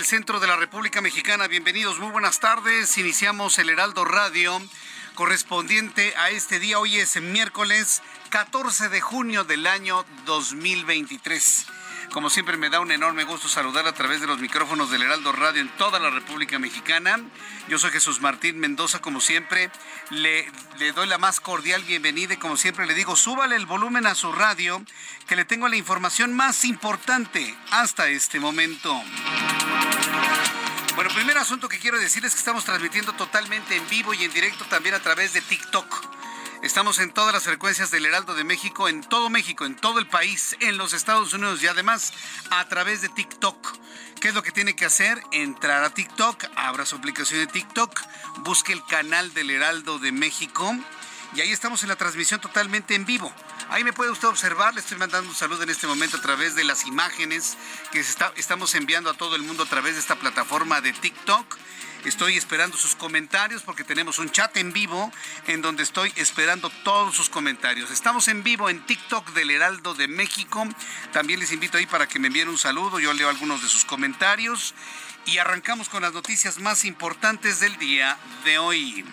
Del centro de la República Mexicana. Bienvenidos, muy buenas tardes. Iniciamos el Heraldo Radio correspondiente a este día. Hoy es miércoles 14 de junio del año 2023. Como siempre me da un enorme gusto saludar a través de los micrófonos del Heraldo Radio en toda la República Mexicana. Yo soy Jesús Martín Mendoza, como siempre le, le doy la más cordial bienvenida y como siempre le digo, súbale el volumen a su radio que le tengo la información más importante hasta este momento. Bueno, primer asunto que quiero decir es que estamos transmitiendo totalmente en vivo y en directo también a través de TikTok. Estamos en todas las frecuencias del Heraldo de México, en todo México, en todo el país, en los Estados Unidos y además a través de TikTok. ¿Qué es lo que tiene que hacer? Entrar a TikTok, abra su aplicación de TikTok, busque el canal del Heraldo de México y ahí estamos en la transmisión totalmente en vivo. Ahí me puede usted observar, le estoy mandando un saludo en este momento a través de las imágenes que estamos enviando a todo el mundo a través de esta plataforma de TikTok. Estoy esperando sus comentarios porque tenemos un chat en vivo en donde estoy esperando todos sus comentarios. Estamos en vivo en TikTok del Heraldo de México. También les invito ahí para que me envíen un saludo. Yo leo algunos de sus comentarios. Y arrancamos con las noticias más importantes del día de hoy.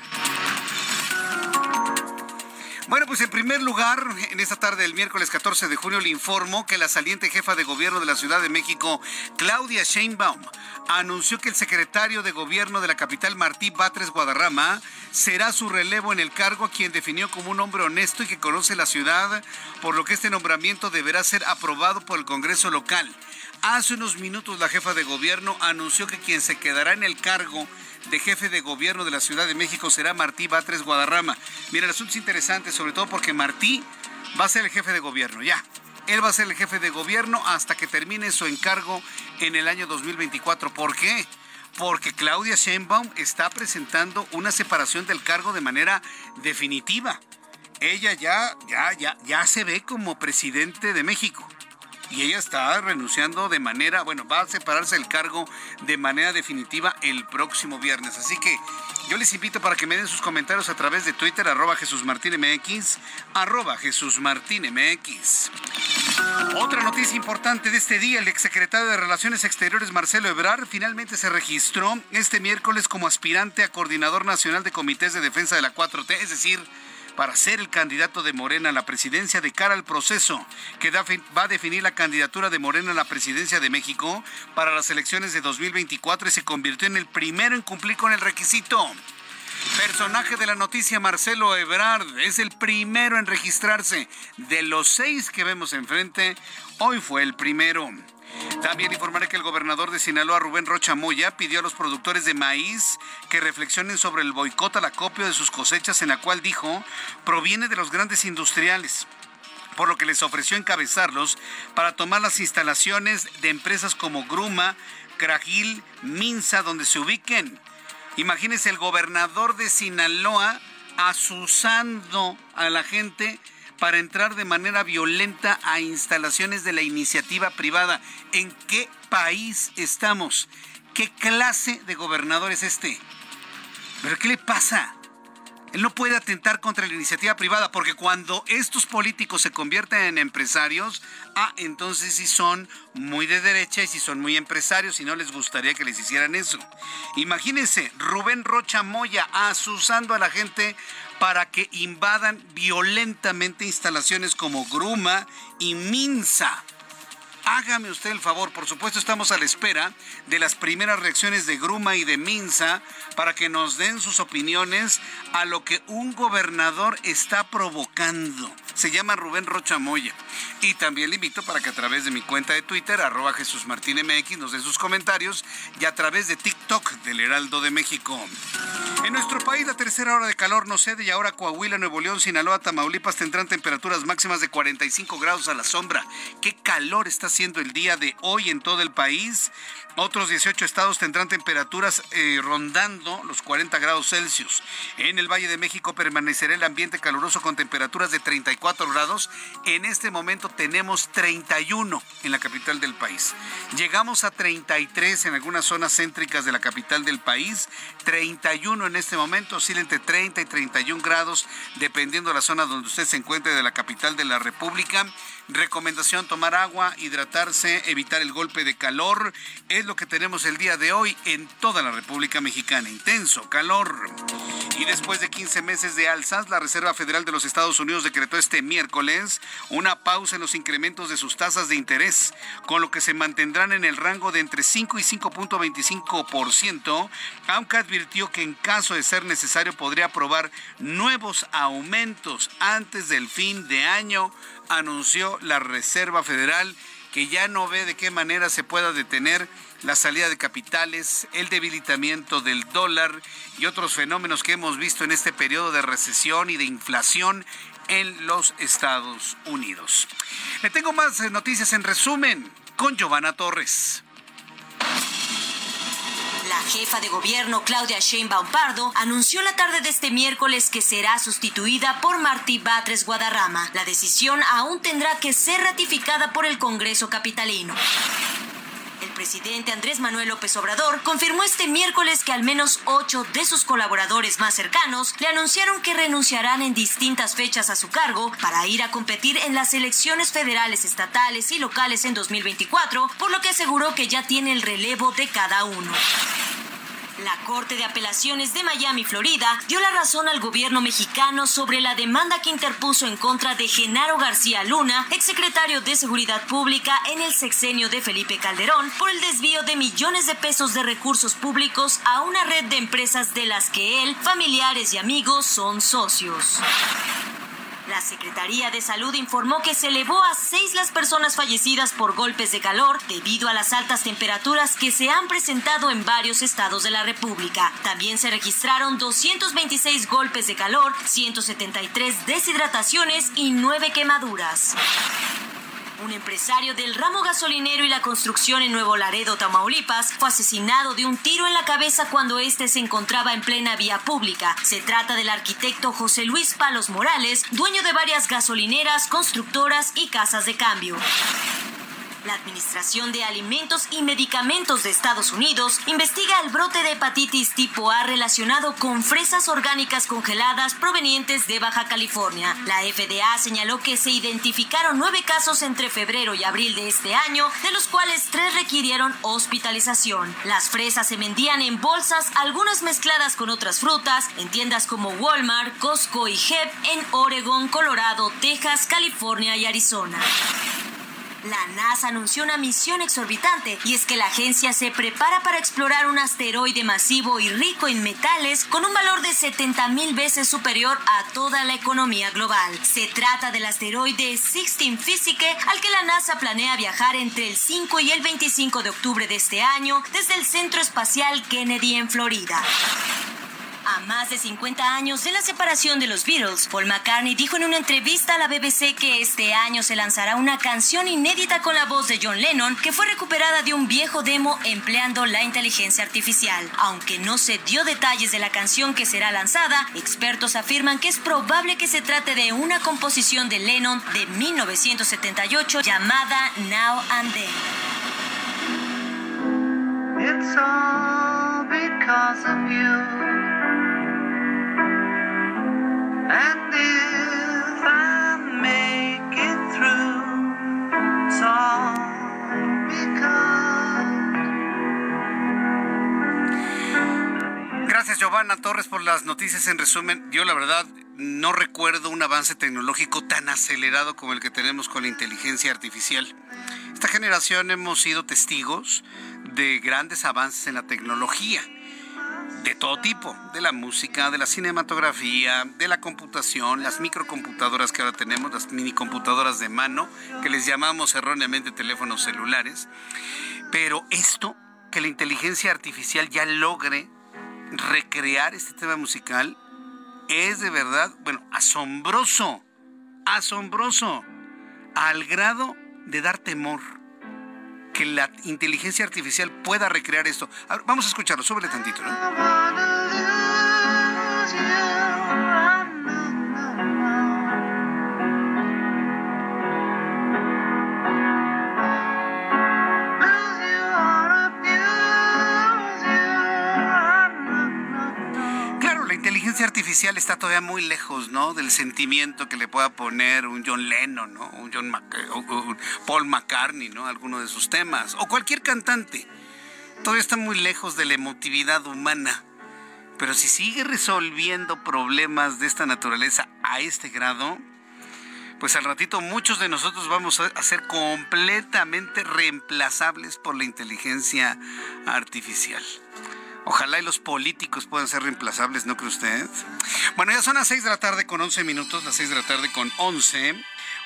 Bueno, pues en primer lugar, en esta tarde del miércoles 14 de junio le informo que la saliente jefa de gobierno de la Ciudad de México, Claudia Sheinbaum, anunció que el secretario de gobierno de la capital, Martí Batres Guadarrama, será su relevo en el cargo quien definió como un hombre honesto y que conoce la ciudad, por lo que este nombramiento deberá ser aprobado por el Congreso local. Hace unos minutos la jefa de gobierno anunció que quien se quedará en el cargo de jefe de gobierno de la Ciudad de México será Martí Batres Guadarrama. Mira, el asunto es interesante, sobre todo porque Martí va a ser el jefe de gobierno, ya. Él va a ser el jefe de gobierno hasta que termine su encargo en el año 2024. ¿Por qué? Porque Claudia Sheinbaum está presentando una separación del cargo de manera definitiva. Ella ya, ya, ya, ya se ve como presidente de México y ella está renunciando de manera, bueno, va a separarse el cargo de manera definitiva el próximo viernes. Así que yo les invito para que me den sus comentarios a través de Twitter, arroba Jesús Martín MX, arroba Jesús Martín MX. Otra noticia importante de este día, el exsecretario de Relaciones Exteriores Marcelo Ebrard finalmente se registró este miércoles como aspirante a coordinador nacional de comités de defensa de la 4T, es decir, para ser el candidato de Morena a la presidencia de cara al proceso que va a definir la candidatura de Morena a la presidencia de México para las elecciones de 2024 y se convirtió en el primero en cumplir con el requisito. Personaje de la noticia Marcelo Ebrard es el primero en registrarse. De los seis que vemos enfrente, hoy fue el primero. También informaré que el gobernador de Sinaloa, Rubén Rocha Moya, pidió a los productores de maíz que reflexionen sobre el boicot al acopio de sus cosechas, en la cual dijo proviene de los grandes industriales por lo que les ofreció encabezarlos para tomar las instalaciones de empresas como Gruma, Cragil, Minsa, donde se ubiquen. Imagínense el gobernador de Sinaloa asusando a la gente para entrar de manera violenta a instalaciones de la iniciativa privada. ¿En qué país estamos? ¿Qué clase de gobernador es este? ¿Pero qué le pasa? Él no puede atentar contra la iniciativa privada porque cuando estos políticos se convierten en empresarios, ah, entonces sí son muy de derecha y sí son muy empresarios y no les gustaría que les hicieran eso. Imagínense, Rubén Rocha Moya asusando a la gente para que invadan violentamente instalaciones como Gruma y Minsa. Hágame usted el favor, por supuesto estamos a la espera de las primeras reacciones de Gruma y de Minsa para que nos den sus opiniones a lo que un gobernador está provocando. Se llama Rubén Rocha Moya. Y también le invito para que a través de mi cuenta de Twitter, arroba Jesús Martín MX, nos den sus comentarios y a través de TikTok del Heraldo de México. En nuestro país la tercera hora de calor no cede y ahora Coahuila, Nuevo León, Sinaloa, Tamaulipas tendrán temperaturas máximas de 45 grados a la sombra. ¿Qué calor está haciendo el día de hoy en todo el país? Otros 18 estados tendrán temperaturas eh, rondando los 40 grados Celsius. En el Valle de México permanecerá el ambiente caluroso con temperaturas de 34 grados. En este momento tenemos 31 en la capital del país. Llegamos a 33 en algunas zonas céntricas de la capital del país. 31 en este momento, oscila entre 30 y 31 grados, dependiendo de la zona donde usted se encuentre de la capital de la República. Recomendación, tomar agua, hidratarse, evitar el golpe de calor. Lo que tenemos el día de hoy en toda la República Mexicana. Intenso calor. Y después de 15 meses de alzas, la Reserva Federal de los Estados Unidos decretó este miércoles una pausa en los incrementos de sus tasas de interés, con lo que se mantendrán en el rango de entre 5 y 5.25%, aunque advirtió que en caso de ser necesario podría aprobar nuevos aumentos antes del fin de año anunció la Reserva Federal que ya no ve de qué manera se pueda detener la salida de capitales, el debilitamiento del dólar y otros fenómenos que hemos visto en este periodo de recesión y de inflación en los Estados Unidos. Le tengo más noticias en resumen con Giovanna Torres. La jefa de gobierno Claudia Sheinbaum Pardo anunció la tarde de este miércoles que será sustituida por Martí Batres Guadarrama. La decisión aún tendrá que ser ratificada por el Congreso capitalino. El presidente Andrés Manuel López Obrador confirmó este miércoles que al menos ocho de sus colaboradores más cercanos le anunciaron que renunciarán en distintas fechas a su cargo para ir a competir en las elecciones federales, estatales y locales en 2024, por lo que aseguró que ya tiene el relevo de cada uno. La Corte de Apelaciones de Miami, Florida, dio la razón al gobierno mexicano sobre la demanda que interpuso en contra de Genaro García Luna, exsecretario de Seguridad Pública en el sexenio de Felipe Calderón, por el desvío de millones de pesos de recursos públicos a una red de empresas de las que él, familiares y amigos son socios. La Secretaría de Salud informó que se elevó a seis las personas fallecidas por golpes de calor debido a las altas temperaturas que se han presentado en varios estados de la República. También se registraron 226 golpes de calor, 173 deshidrataciones y 9 quemaduras. Un empresario del ramo gasolinero y la construcción en Nuevo Laredo, Tamaulipas, fue asesinado de un tiro en la cabeza cuando éste se encontraba en plena vía pública. Se trata del arquitecto José Luis Palos Morales, dueño de varias gasolineras, constructoras y casas de cambio. La Administración de Alimentos y Medicamentos de Estados Unidos investiga el brote de hepatitis tipo A relacionado con fresas orgánicas congeladas provenientes de Baja California. La FDA señaló que se identificaron nueve casos entre febrero y abril de este año, de los cuales tres requirieron hospitalización. Las fresas se vendían en bolsas, algunas mezcladas con otras frutas, en tiendas como Walmart, Costco y Hep en Oregon, Colorado, Texas, California y Arizona. La NASA anunció una misión exorbitante y es que la agencia se prepara para explorar un asteroide masivo y rico en metales con un valor de 70 mil veces superior a toda la economía global. Se trata del asteroide Sixteen Physique al que la NASA planea viajar entre el 5 y el 25 de octubre de este año desde el Centro Espacial Kennedy en Florida. A más de 50 años de la separación de los Beatles, Paul McCartney dijo en una entrevista a la BBC que este año se lanzará una canción inédita con la voz de John Lennon que fue recuperada de un viejo demo empleando la inteligencia artificial. Aunque no se dio detalles de la canción que será lanzada, expertos afirman que es probable que se trate de una composición de Lennon de 1978 llamada Now and Then. It's all because of you. Gracias Giovanna Torres por las noticias en resumen. Yo la verdad no recuerdo un avance tecnológico tan acelerado como el que tenemos con la inteligencia artificial. Esta generación hemos sido testigos de grandes avances en la tecnología de todo tipo, de la música, de la cinematografía, de la computación, las microcomputadoras que ahora tenemos, las minicomputadoras de mano, que les llamamos erróneamente teléfonos celulares. Pero esto, que la inteligencia artificial ya logre recrear este tema musical, es de verdad, bueno, asombroso, asombroso, al grado de dar temor que la inteligencia artificial pueda recrear esto. vamos a escucharlo, súbele tantito, ¿no? Artificial está todavía muy lejos, ¿no? Del sentimiento que le pueda poner un John Lennon, ¿no? Un John Paul McCartney, ¿no? Alguno de sus temas. O cualquier cantante. Todavía está muy lejos de la emotividad humana. Pero si sigue resolviendo problemas de esta naturaleza a este grado, pues al ratito muchos de nosotros vamos a ser completamente reemplazables por la inteligencia artificial. Ojalá y los políticos puedan ser reemplazables, ¿no cree usted? Bueno, ya son las 6 de la tarde con 11 minutos, las 6 de la tarde con 11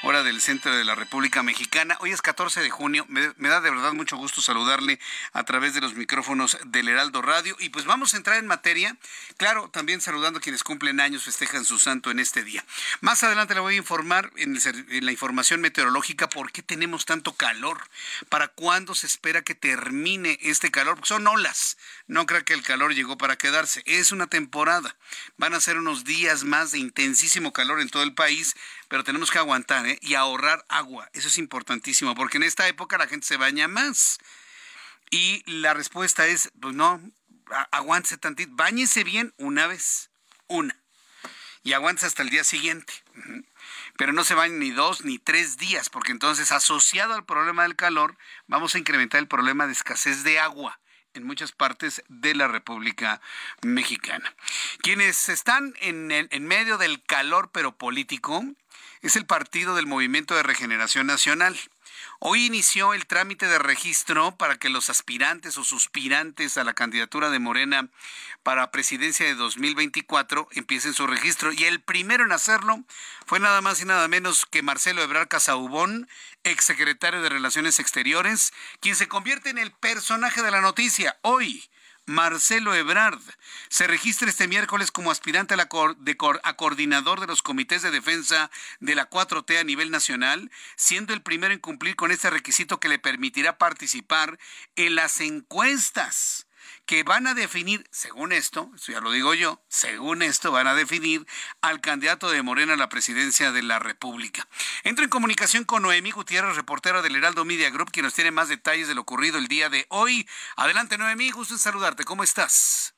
hora del centro de la República Mexicana. Hoy es 14 de junio. Me, da de verdad mucho gusto saludarle a través de los micrófonos del Heraldo Radio. Y pues vamos a entrar en materia. Claro, también saludando a quienes cumplen años, festejan su santo en este día. Más adelante le voy a informar en, en la información meteorológica por qué tenemos tanto calor. Para cuándo se espera que termine este calor. Porque son olas. No creo que el calor llegó para quedarse. Es una temporada. Van a ser unos días más de intensísimo calor en todo el país pero tenemos que aguantar ¿eh? y ahorrar agua. Eso es importantísimo, porque en esta época la gente se baña más. Y la respuesta es, pues no, aguántese tantito, bañese bien una vez, una, y aguántese hasta el día siguiente. Pero no se bañe ni dos ni tres días, porque entonces asociado al problema del calor, vamos a incrementar el problema de escasez de agua en muchas partes de la República Mexicana. Quienes están en, medio del calor pero político es el partido del Movimiento de Regeneración Nacional. Hoy inició el trámite de registro para que los aspirantes o suspirantes a la candidatura de Morena para presidencia de 2024 empiecen su registro. Y el primero en hacerlo fue nada más y nada menos que Marcelo Ebrard Casaubón, exsecretario de Relaciones Exteriores, quien se convierte en el personaje de la noticia hoy Marcelo Ebrard. Se registra este miércoles como aspirante a, la a coordinador de los comités de defensa de la 4T a nivel nacional, siendo el primero en cumplir con este requisito que le permitirá participar en las encuestas que van a definir, según esto, eso ya lo digo yo, según esto van a definir al candidato de Morena a la presidencia de la República. Entro en comunicación con Noemí Gutiérrez, reportera del Heraldo Media Group, quien nos tiene más detalles de lo ocurrido el día de hoy. Adelante Noemí, gusto en saludarte, ¿cómo estás?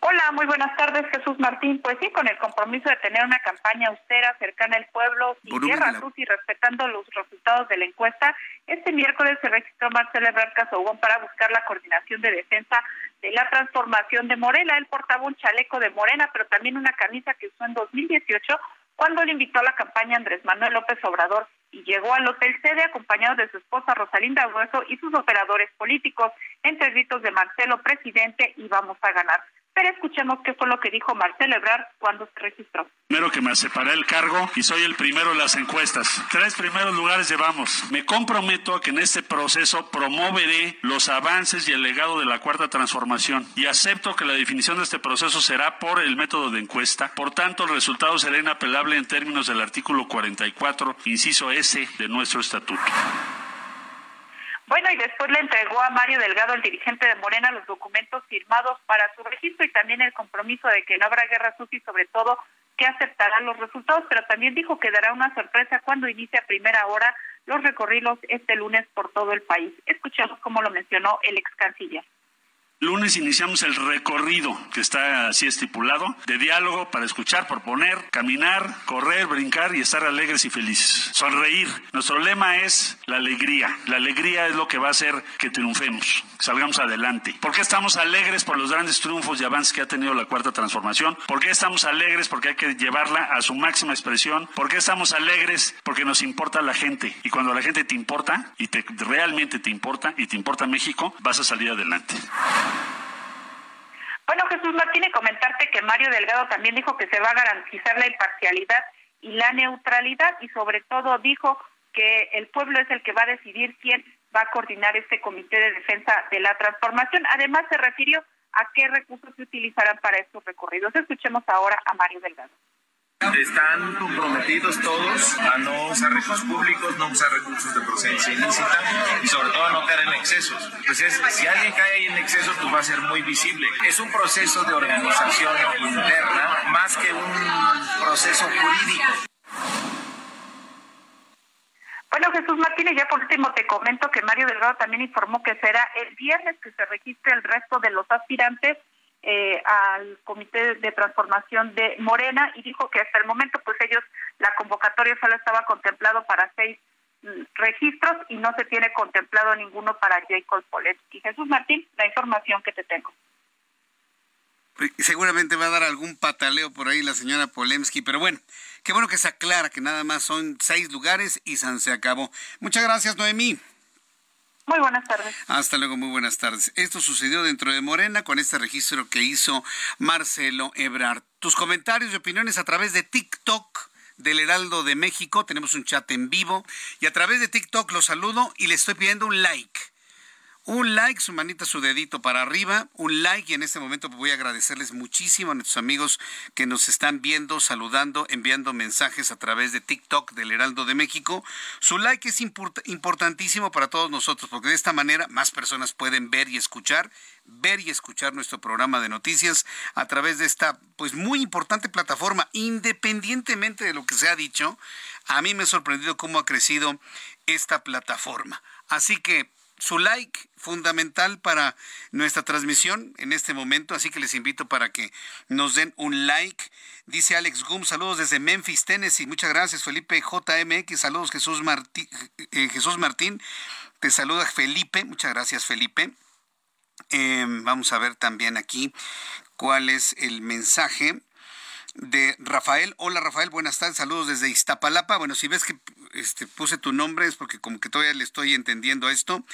Hola, muy buenas tardes, Jesús Martín. Pues sí, con el compromiso de tener una campaña austera, cercana al pueblo, sin guerra, y respetando los resultados de la encuesta, este miércoles se registró Marcelo Ebrard Casobón para buscar la coordinación de defensa de la transformación de Morena. Él portaba un chaleco de Morena, pero también una camisa que usó en 2018 cuando le invitó a la campaña Andrés Manuel López Obrador y llegó al Hotel Sede acompañado de su esposa Rosalinda Hueso y sus operadores políticos, entre gritos de Marcelo, presidente, y vamos a ganar Pero escuchemos qué fue lo que dijo Marcelo Ebrard cuando se registró. Primero que me separé el cargo y soy el primero en las encuestas. Tres primeros lugares llevamos. Me comprometo a que en este proceso promoveré los avances y el legado de la cuarta transformación y acepto que la definición de este proceso será por el método de encuesta. Por tanto, el resultado será inapelable en términos del artículo 44, inciso S de nuestro estatuto. Bueno, y después le entregó a Mario Delgado, el dirigente de Morena, los documentos firmados para su registro y también el compromiso de que no habrá guerra sucia y sobre todo que aceptarán los resultados, pero también dijo que dará una sorpresa cuando inicie a primera hora los recorridos este lunes por todo el país. Escuchemos cómo lo mencionó el ex canciller. Lunes iniciamos el recorrido que está así estipulado de diálogo para escuchar, proponer, caminar, correr, brincar y estar alegres y felices. Sonreír. Nuestro lema es la alegría. La alegría es lo que va a hacer que triunfemos, salgamos adelante. ¿Por qué estamos alegres por los grandes triunfos y avances que ha tenido la cuarta transformación? ¿Por qué estamos alegres porque hay que llevarla a su máxima expresión? ¿Por qué estamos alegres porque nos importa la gente? Y cuando la gente te importa y te realmente te importa y te importa México, vas a salir adelante. Bueno, Jesús Martínez, comentarte que Mario Delgado también dijo que se va a garantizar la imparcialidad y la neutralidad y sobre todo dijo que el pueblo es el que va a decidir quién va a coordinar este comité de defensa de la transformación. Además, se refirió a qué recursos se utilizarán para estos recorridos. Escuchemos ahora a Mario Delgado. Están comprometidos todos a no usar recursos públicos, no usar recursos de procedencia ilícita y sobre todo a no caer en excesos. Pues si alguien cae ahí en excesos, pues va a ser muy visible. Es un proceso de organización interna más que un proceso jurídico. Bueno, Jesús Martínez, ya por último te comento que Mario Delgado también informó que será el viernes que se registre el resto de los aspirantes eh, al Comité de Transformación de Morena y dijo que hasta el momento pues ellos la convocatoria solo estaba contemplado para seis mm, registros y no se tiene contemplado ninguno para Jacob Polensky. Jesús Martín, la información que te tengo. Seguramente va a dar algún pataleo por ahí la señora Polemski, pero bueno, qué bueno que se aclara que nada más son seis lugares y se acabó. Muchas gracias, Noemí. Muy buenas tardes. Hasta luego, muy buenas tardes. Esto sucedió dentro de Morena con este registro que hizo Marcelo Ebrard. Tus comentarios y opiniones a través de TikTok del Heraldo de México. Tenemos un chat en vivo y a través de TikTok los saludo y les estoy pidiendo un like un like, su manita, su dedito para arriba, un like y en este momento voy a agradecerles muchísimo a nuestros amigos que nos están viendo, saludando, enviando mensajes a través de TikTok del Heraldo de México. Su like es importantísimo para todos nosotros porque de esta manera más personas pueden ver y escuchar, ver y escuchar nuestro programa de noticias a través de esta pues muy importante plataforma, independientemente de lo que se ha dicho. A mí me ha sorprendido cómo ha crecido esta plataforma. Así que su like fundamental para nuestra transmisión en este momento, así que les invito para que nos den un like. Dice Alex Gum, saludos desde Memphis, Tennessee. Muchas gracias, Felipe JMX. Saludos, Jesús, Martí, eh, Jesús Martín. Te saluda Felipe. Muchas gracias, Felipe. Em, vamos a ver también aquí cuál es el mensaje de Rafael. Hola Rafael, buenas tardes, saludos desde Iztapalapa. Bueno, si ves que este, puse tu nombre es porque como que todavía le estoy entendiendo esto.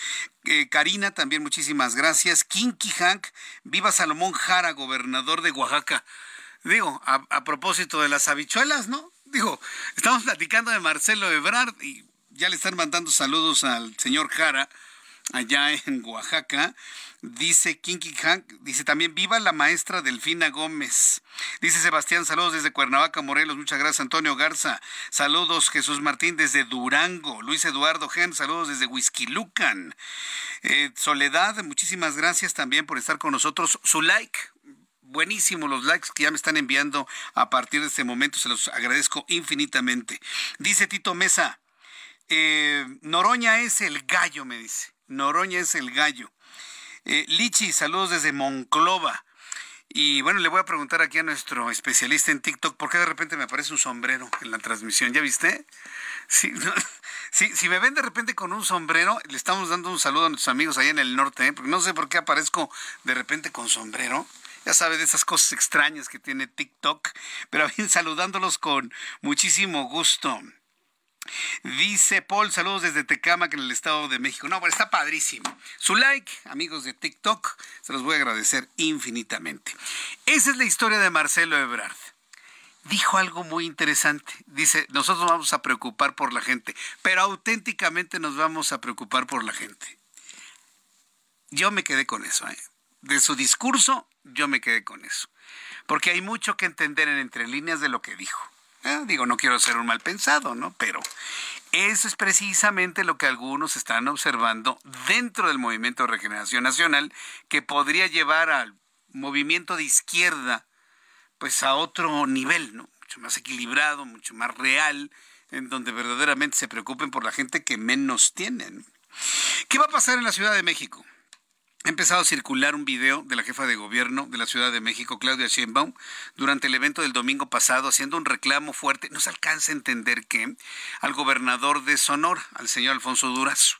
Eh, Karina, también muchísimas gracias. Kinky Hank, viva Salomón Jara, gobernador de Oaxaca. Digo, a, a propósito de las habichuelas, ¿no? Digo, estamos platicando de Marcelo Ebrard y ya le están mandando saludos al señor Jara allá en Oaxaca. Dice Kinky Hank, dice también viva la maestra Delfina Gómez. Dice Sebastián, saludos desde Cuernavaca, Morelos, muchas gracias Antonio Garza. Saludos Jesús Martín desde Durango. Luis Eduardo Gen, saludos desde Huizquilucan. Eh, Soledad, muchísimas gracias también por estar con nosotros. Su like, buenísimo los likes que ya me están enviando a partir de este momento, se los agradezco infinitamente. Dice Tito Mesa, eh, Noroña es el gallo, me dice. Noroña es el gallo. Eh, Lichi, saludos desde Monclova. Y bueno, le voy a preguntar aquí a nuestro especialista en TikTok, ¿por qué de repente me aparece un sombrero en la transmisión? ¿Ya viste? Sí, si me ven de repente con un sombrero, le estamos dando un saludo a nuestros amigos allá en el norte, ¿eh? porque no sé por qué aparezco de repente con sombrero. Ya sabe de esas cosas extrañas que tiene TikTok, pero bien saludándolos con muchísimo gusto. Dice Paul, saludos desde Tecamac en el Estado de México. No, bueno, está padrísimo. Su like, amigos de TikTok, se los voy a agradecer infinitamente. Esa es la historia de Marcelo Ebrard. Dijo algo muy interesante. Dice, nosotros vamos a preocupar por la gente, pero auténticamente nos vamos a preocupar por la gente. Yo me quedé con eso. ¿eh? De su discurso, yo me quedé con eso. Porque hay mucho que entender en entre líneas de lo que dijo. Eh, digo, no quiero ser un mal pensado, ¿no? Pero eso es precisamente lo que algunos están observando dentro del movimiento de regeneración nacional que podría llevar al movimiento de izquierda pues a otro nivel, ¿no? Mucho más equilibrado, mucho más real, en donde verdaderamente se preocupen por la gente que menos tienen. ¿Qué va a pasar en la Ciudad de México? Ha empezado a circular un video de la jefa de gobierno de la Ciudad de México, Claudia Sheinbaum, durante el evento del domingo pasado, haciendo un reclamo fuerte. No se alcanza a entender que al gobernador de Sonora, al señor Alfonso Durazo.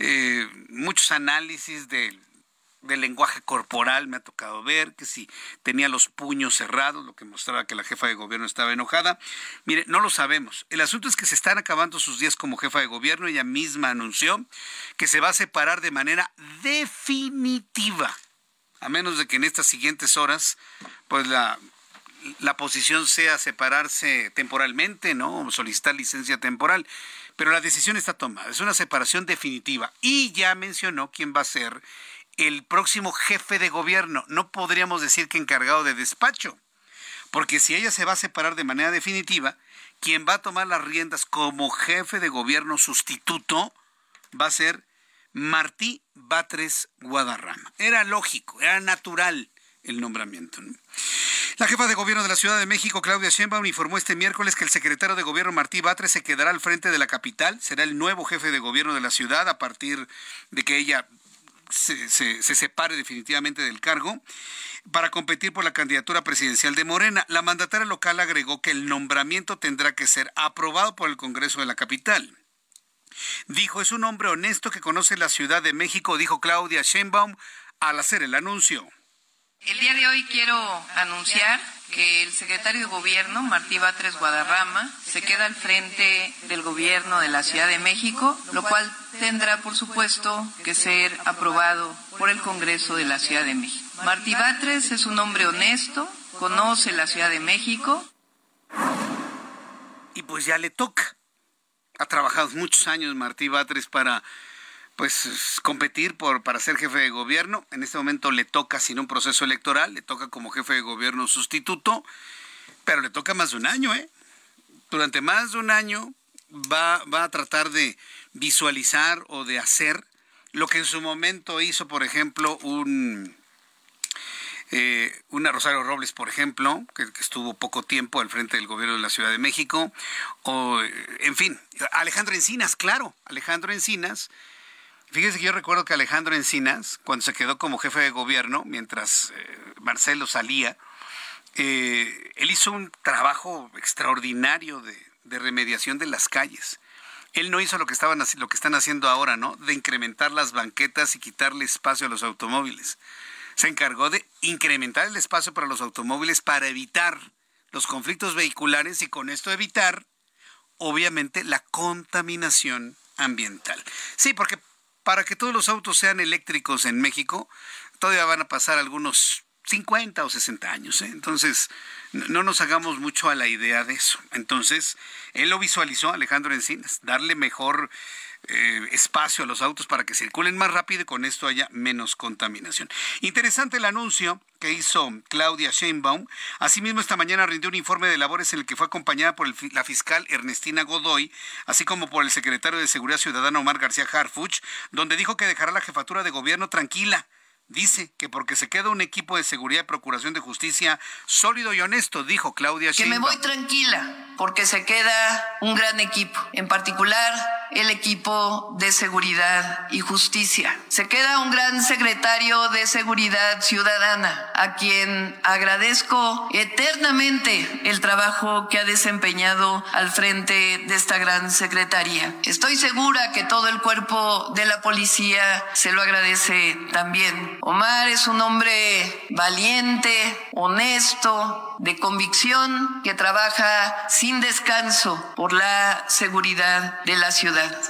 Eh, muchos análisis del del lenguaje corporal me ha tocado ver, que si tenía los puños cerrados, lo que mostraba que la jefa de gobierno estaba enojada. Mire, no lo sabemos. El asunto es que se están acabando sus días como jefa de gobierno. Ella misma anunció que se va a separar de manera definitiva, a menos de que en estas siguientes horas, pues la, la posición sea separarse temporalmente, ¿no? O solicitar licencia temporal. Pero la decisión está tomada, es una separación definitiva. Y ya mencionó quién va a ser el próximo jefe de gobierno. No podríamos decir que encargado de despacho, porque si ella se va a separar de manera definitiva, quien va a tomar las riendas como jefe de gobierno sustituto va a ser Martí Batres Guadarrama. Era lógico, era natural el nombramiento. La jefa de gobierno de la Ciudad de México, Claudia Sheinbaum, informó este miércoles que el secretario de gobierno Martí Batres se quedará al frente de la capital, será el nuevo jefe de gobierno de la ciudad a partir de que ella se, se, separe definitivamente del cargo para competir por la candidatura presidencial de Morena. La mandataria local agregó que el nombramiento tendrá que ser aprobado por el Congreso de la capital. Dijo, es un hombre honesto que conoce la Ciudad de México, dijo Claudia Sheinbaum al hacer el anuncio. El día de hoy quiero anunciar que el secretario de Gobierno, Martí Batres Guadarrama, se queda al frente del Gobierno de la Ciudad de México, lo cual tendrá, por supuesto, que ser aprobado por el Congreso de la Ciudad de México. Martí Batres es un hombre honesto, conoce la Ciudad de México. Y pues ya le toca. Ha trabajado muchos años Martí Batres para pues competir por para ser jefe de gobierno. En este momento le toca sin un proceso electoral, le toca como jefe de gobierno sustituto, pero le toca más de un año, ¿eh? Durante más de un año va, va a tratar de visualizar o de hacer lo que en su momento hizo, por ejemplo, un eh, una Rosario Robles, por ejemplo, que, que, estuvo poco tiempo al frente del gobierno de la Ciudad de México, o, en fin, Alejandro Encinas, claro, Alejandro Encinas, Fíjese que yo recuerdo que Alejandro Encinas, cuando se quedó como jefe de gobierno, mientras eh, Marcelo salía, eh, él hizo un trabajo extraordinario de, remediación de las calles. Él no hizo lo que, estaban, lo que están haciendo ahora, ¿no? De incrementar las banquetas y quitarle espacio a los automóviles. Se encargó de incrementar el espacio para los automóviles para evitar los conflictos vehiculares y con esto evitar, obviamente, la contaminación ambiental. Sí, porque para que todos los autos sean eléctricos en México, todavía van a pasar algunos 50 o 60 años. ¿eh? Entonces, no nos hagamos mucho a la idea de eso. Entonces, él lo visualizó, Alejandro Encinas, darle mejor eh, espacio a los autos para que circulen más rápido y con esto haya menos contaminación. Interesante el anuncio que hizo Claudia Sheinbaum. Asimismo, esta mañana rindió un informe de labores en el que fue acompañada por la fiscal Ernestina Godoy, así como por el secretario de Seguridad Ciudadana Omar García Harfuch, donde dijo que dejará la jefatura de gobierno tranquila Dice que porque se queda un equipo de seguridad y procuración de justicia sólido y honesto, dijo Claudia Sheinbaum. Que me voy tranquila porque se queda un gran equipo, en particular el equipo de seguridad y justicia. Se queda un gran secretario de seguridad ciudadana, a quien agradezco eternamente el trabajo que ha desempeñado al frente de esta gran secretaría. Estoy segura que todo el cuerpo de la policía se lo agradece también. Omar es un hombre valiente, honesto, de convicción que trabaja sin descanso por la seguridad de la ciudad.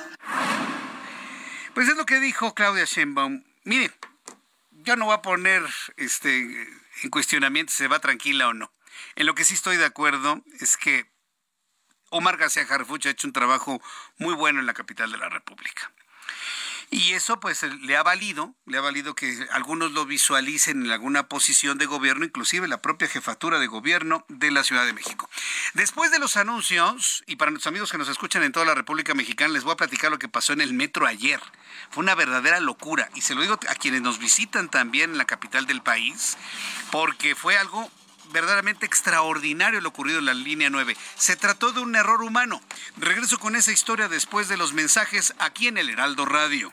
Pues es lo que dijo Claudia Sheinbaum. Mire, yo no voy a poner este en cuestionamiento si se va tranquila o no. En lo que sí estoy de acuerdo es que Omar García Harfuch ha hecho un trabajo muy bueno en la capital de la República. Y eso pues le ha valido, le ha valido que algunos lo visualicen en alguna posición de gobierno, inclusive la propia jefatura de gobierno de la Ciudad de México. Después de los anuncios, y para nuestros amigos que nos escuchan en toda la República Mexicana, les voy a platicar lo que pasó en el metro ayer. Fue una verdadera locura, y se lo digo a quienes nos visitan también en la capital del país, porque fue algo verdaderamente extraordinario lo ocurrido en la línea 9. Se trató de un error humano. Regreso con esa historia después de los mensajes aquí en el Heraldo Radio.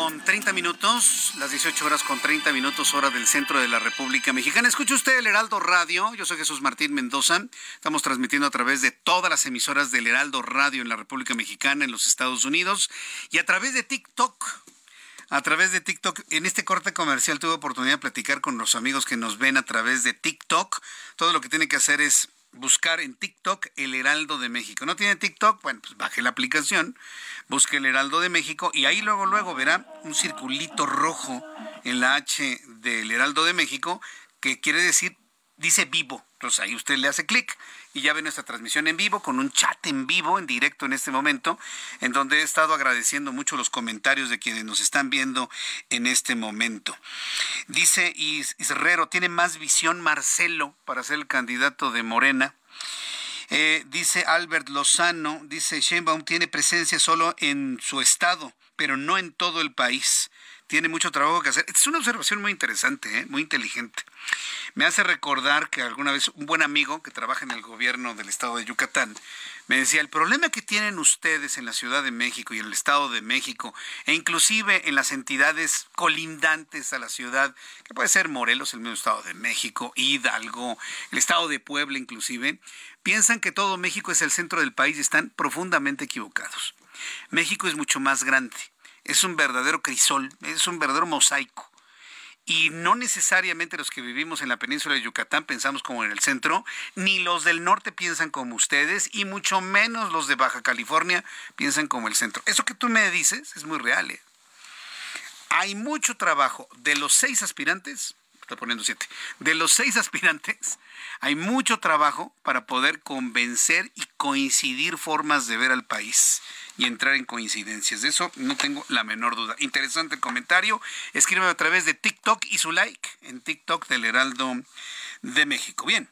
Con 30 minutos, las 18 horas con 30 minutos hora del centro de la República Mexicana. Escucha usted el Heraldo Radio, yo soy Jesús Martín Mendoza, estamos transmitiendo a través de todas las emisoras del Heraldo Radio en la República Mexicana, en los Estados Unidos, y a través de TikTok. A través de TikTok, en este corte comercial tuve oportunidad de platicar con los amigos que nos ven a través de TikTok. Todo lo que tiene que hacer es buscar en TikTok el Heraldo de México. ¿No tiene TikTok? Bueno, pues baje la aplicación busque el Heraldo de México y ahí luego, luego verá un circulito rojo en la H del Heraldo de México que quiere decir, dice vivo. Entonces ahí usted le hace clic y ya ve nuestra transmisión en vivo con un chat en vivo, en directo en este momento, en donde he estado agradeciendo mucho los comentarios de quienes nos están viendo en este momento. Dice Isrero, tiene más visión Marcelo para ser el candidato de Morena. Eh, dice Albert Lozano, dice Sheinbaum tiene presencia solo en su estado, pero no en todo el país. Tiene mucho trabajo que hacer. Es una observación muy interesante, ¿eh? muy inteligente. Me hace recordar que alguna vez un buen amigo que trabaja en el gobierno del estado de Yucatán me decía, el problema que tienen ustedes en la Ciudad de México y en el Estado de México, e inclusive en las entidades colindantes a la ciudad, que puede ser Morelos, el mismo Estado de México, Hidalgo, el Estado de Puebla inclusive, piensan que todo México es el centro del país y están profundamente equivocados. México es mucho más grande, es un verdadero crisol, es un verdadero mosaico. Y no necesariamente los que vivimos en la península de Yucatán pensamos como en el centro, ni los del norte piensan como ustedes, y mucho menos los de Baja California piensan como el centro. Eso que tú me dices es muy real. ¿eh? Hay mucho trabajo. De los seis aspirantes, estoy poniendo siete, de los seis aspirantes, hay mucho trabajo para poder convencer y coincidir formas de ver al país y entrar en coincidencias. De eso no tengo la menor duda. Interesante el comentario. Escríbeme a través de TikTok y su like en TikTok del Heraldo de México. Bien.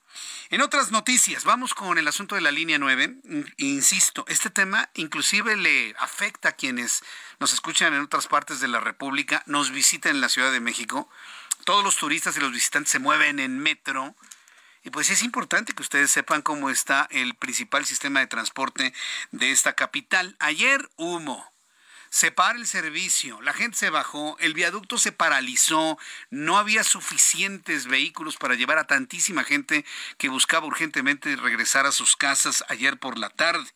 En otras noticias, vamos con el asunto de la línea 9. Insisto, este tema inclusive le afecta a quienes nos escuchan en otras partes de la República, nos visitan en la Ciudad de México. Todos los turistas y los visitantes se mueven en metro y pues es importante que ustedes sepan cómo está el principal sistema de transporte de esta capital. Ayer humo. Se para el servicio, la gente se bajó, el viaducto se paralizó, no había suficientes vehículos para llevar a tantísima gente que buscaba urgentemente regresar a sus casas ayer por la tarde.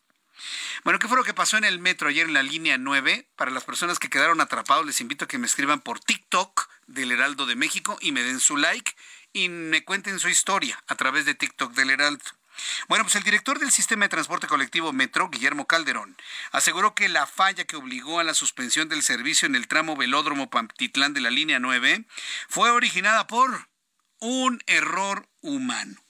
Bueno, ¿qué fue lo que pasó en el metro ayer en la línea 9? Para las personas que quedaron atrapados, les invito a que me escriban por TikTok del Heraldo de México y me den su like y me cuenten su historia a través de TikTok del Heraldo. Bueno, pues el director del sistema de transporte colectivo Metro, Guillermo Calderón, aseguró que la falla que obligó a la suspensión del servicio en el tramo Velódromo Pantitlán de la línea 9 fue originada por un error humano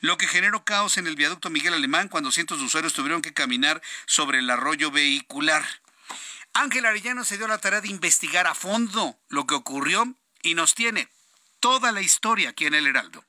lo que generó caos en el viaducto Miguel Alemán cuando cientos de usuarios tuvieron que caminar sobre el arroyo vehicular. Ángel Arellano se dio la tarea de investigar a fondo lo que ocurrió y nos tiene toda la historia aquí en el Heraldo.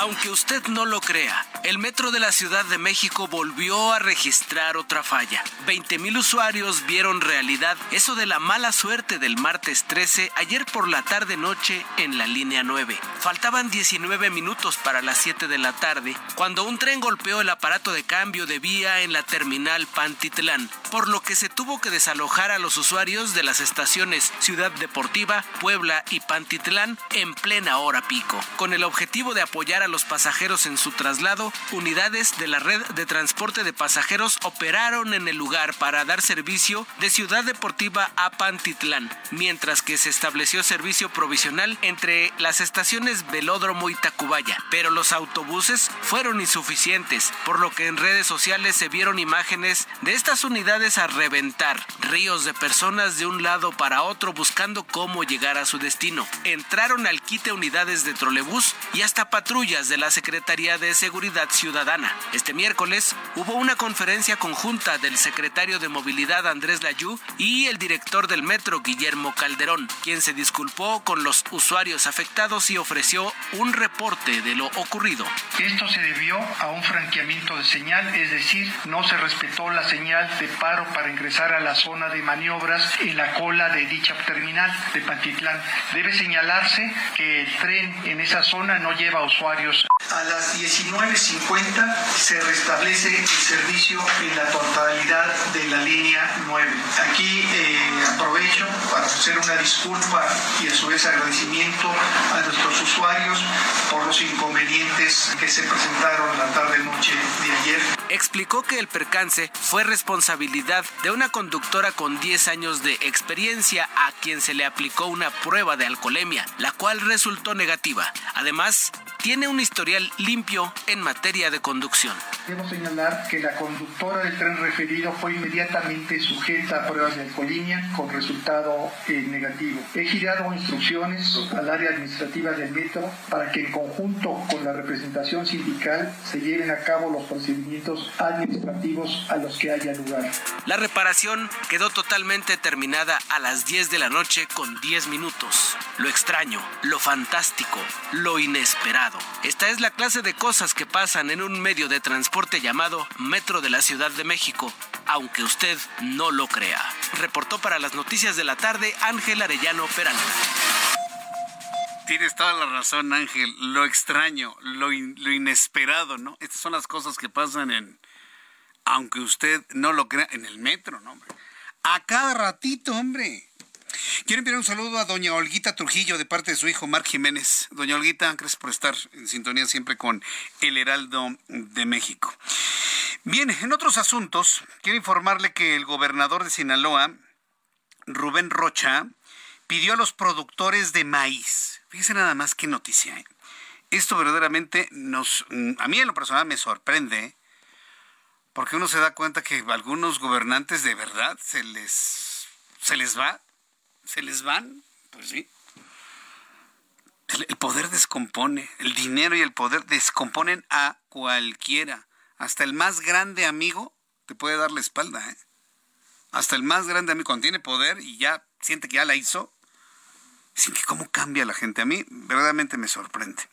Aunque usted no lo crea, el metro de la Ciudad de México volvió a registrar otra falla. 20.000 usuarios vieron realidad eso de la mala suerte del martes 13 ayer por la tarde noche en la línea 9. Faltaban 19 minutos para las 7 de la tarde cuando un tren golpeó el aparato de cambio de vía en la terminal Pantitlán, por lo que se tuvo que desalojar a los usuarios de las estaciones Ciudad Deportiva, Puebla y Pantitlán en plena hora pico, con el objetivo de apoyar a los pasajeros en su traslado, unidades de la red de transporte de pasajeros operaron en el lugar para dar servicio de Ciudad Deportiva a Pantitlán, mientras que se estableció servicio provisional entre las estaciones Velódromo y Tacubaya. Pero los autobuses fueron insuficientes, por lo que en redes sociales se vieron imágenes de estas unidades a reventar, ríos de personas de un lado para otro buscando cómo llegar a su destino. Entraron al quite unidades de trolebús y hasta patrullas de la Secretaría de Seguridad Ciudadana. Este miércoles hubo una conferencia conjunta del secretario de Movilidad Andrés Layú y el director del metro Guillermo Calderón, quien se disculpó con los usuarios afectados y ofreció un reporte de lo ocurrido. Esto se debió a un franqueamiento de señal, es decir, no se respetó la señal de paro para ingresar a la zona de maniobras en la cola de dicha terminal de Pantitlán. Debe señalarse que el tren en esa zona no lleva usuarios a las 19.50 se restablece el servicio en la totalidad de la línea 9. Aquí eh, aprovecho para hacer una disculpa y a su vez agradecimiento a nuestros usuarios por los inconvenientes que se presentaron la tarde-noche de ayer. Explicó que el percance fue responsabilidad de una conductora con 10 años de experiencia a quien se le aplicó una prueba de alcoholemia, la cual resultó negativa. Además, tiene un historial limpio en materia de conducción. Debo señalar que la conductora del tren referido fue inmediatamente sujeta a pruebas de alcoholemia con resultado eh, negativo. He girado instrucciones al área administrativa del metro para que en conjunto con la representación sindical se lleven a cabo los procedimientos administrativos a los que haya lugar. La reparación quedó totalmente terminada a las 10 de la noche con 10 minutos. Lo extraño, lo fantástico, lo inesperado. Esta es la clase de cosas que pasan en un medio de transporte llamado Metro de la Ciudad de México, aunque usted no lo crea. Reportó para las noticias de la tarde Ángel Arellano Peralta. Tienes toda la razón, Ángel. Lo extraño, lo, inesperado, ¿no? Estas son las cosas que pasan en, aunque usted no lo crea, en el metro, ¿no, hombre? A cada ratito, hombre. Quiero enviar un saludo a doña Olguita Trujillo de parte de su hijo Marc Jiménez. Doña Olguita, gracias por estar en sintonía siempre con el Heraldo de México. Bien, en otros asuntos, quiero informarle que el gobernador de Sinaloa, Rubén Rocha, pidió a los productores de maíz. Fíjense nada más qué noticia. ¿eh? Esto verdaderamente nos, a mí en lo personal me sorprende, porque uno se da cuenta que algunos gobernantes de verdad se les, se les va se les van, pues sí. El, poder descompone, el dinero y el poder descomponen a cualquiera. Hasta el más grande amigo te puede dar la espalda, ¿eh? Hasta el más grande amigo, cuando tiene poder y ya siente que ya la hizo, sin que cómo cambia la gente. A mí verdaderamente me sorprende.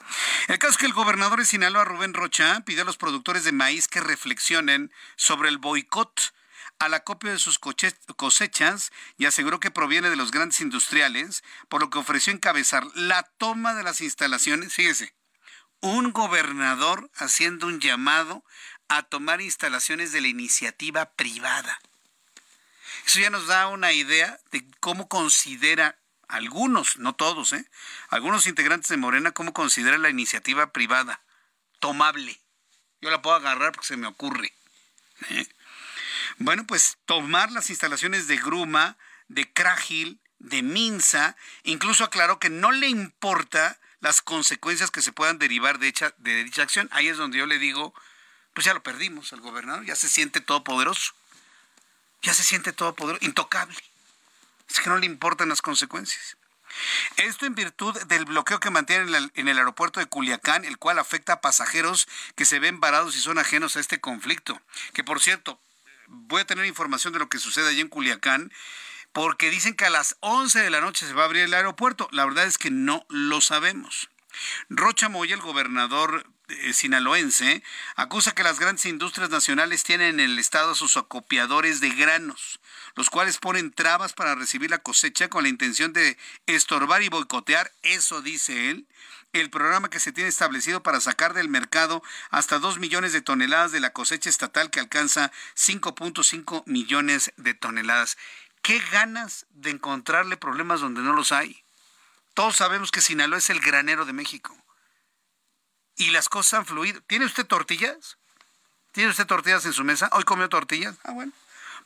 El caso es que el gobernador de Sinaloa, Rubén Rocha, pidió a los productores de maíz que reflexionen sobre el boicot al acopio de sus cosechas y aseguró que proviene de los grandes industriales, por lo que ofreció encabezar la toma de las instalaciones. Fíjese, un gobernador haciendo un llamado a tomar instalaciones de la iniciativa privada. Eso ya nos da una idea de cómo considera algunos, no todos, ¿eh? algunos integrantes de Morena, cómo considera la iniciativa privada tomable. Yo la puedo agarrar porque se me ocurre. ¿eh? Bueno, pues tomar las instalaciones de Gruma, de Crágil, de Minsa, incluso aclaró que no le importa las consecuencias que se puedan derivar de, de dicha acción. Ahí es donde yo le digo, pues ya lo perdimos al gobernador, ya se siente todopoderoso, ya se siente todopoderoso, intocable. Es que no le importan las consecuencias. Esto en virtud del bloqueo que mantiene en el aeropuerto de Culiacán, el cual afecta a pasajeros que se ven varados y son ajenos a este conflicto. Que por cierto, voy a tener información de lo que sucede allí en Culiacán, porque dicen que a las 11 de la noche se va a abrir el aeropuerto. La verdad es que no lo sabemos. Rocha Moya, el gobernador eh, sinaloense, acusa que las grandes industrias nacionales tienen en el estado sus acopiadores de granos los cuales ponen trabas para recibir la cosecha con la intención de estorbar y boicotear, eso dice él, el programa que se tiene establecido para sacar del mercado hasta 2 millones de toneladas de la cosecha estatal que alcanza 5.5 millones de toneladas. ¿Qué ganas de encontrarle problemas donde no los hay? Todos sabemos que Sinaloa es el granero de México. Y las cosas han fluido. ¿Tiene usted tortillas? ¿Tiene usted tortillas en su mesa? ¿Hoy comió tortillas? Ah, bueno.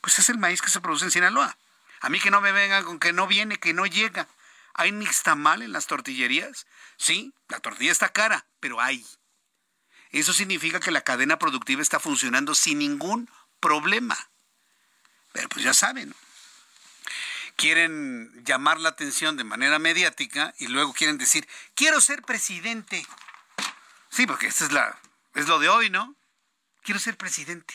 Pues es el maíz que se produce en Sinaloa. A mí que no me vengan con que no viene, que no llega. ¿Hay nixtamal en las tortillerías? Sí, la tortilla está cara, pero hay. Eso significa que la cadena productiva está funcionando sin ningún problema. Pero pues ya saben, quieren llamar la atención de manera mediática y luego quieren decir, quiero ser presidente. Sí, porque esto es, la, es lo de hoy, ¿no? Quiero ser presidente.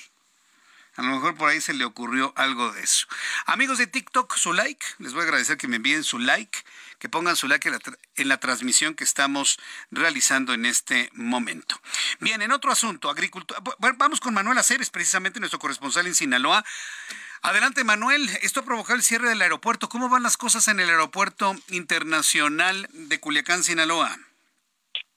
A lo mejor por ahí se le ocurrió algo de eso. Amigos de TikTok, su like. Les voy a agradecer que me envíen su like, que pongan su like en la, transmisión que estamos realizando en este momento. Bien, en otro asunto, agricultura. vamos con Manuel Aceves, precisamente nuestro corresponsal en Sinaloa. Adelante, Manuel. Esto provocó el cierre del aeropuerto. ¿Cómo van las cosas en el aeropuerto internacional de Culiacán, Sinaloa?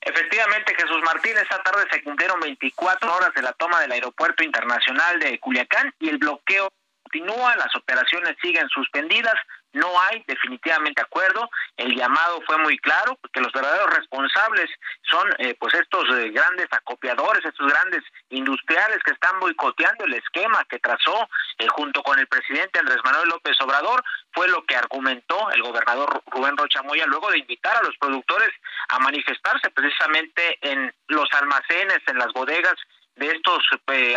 Efectivamente, Jesús Martín, esta tarde se cumplieron 24 horas de la toma del Aeropuerto Internacional de Culiacán y el bloqueo continúa, las operaciones siguen suspendidas, no hay definitivamente acuerdo. El llamado fue muy claro, porque los verdaderos responsables son eh, pues estos eh, grandes acopiadores, estos grandes industriales que están boicoteando el esquema que trazó eh, junto con el presidente Andrés Manuel López Obrador, fue lo que argumentó el gobernador Rubén Rocha Moya luego de invitar a los productores a manifestarse precisamente en los almacenes, en las bodegas de estos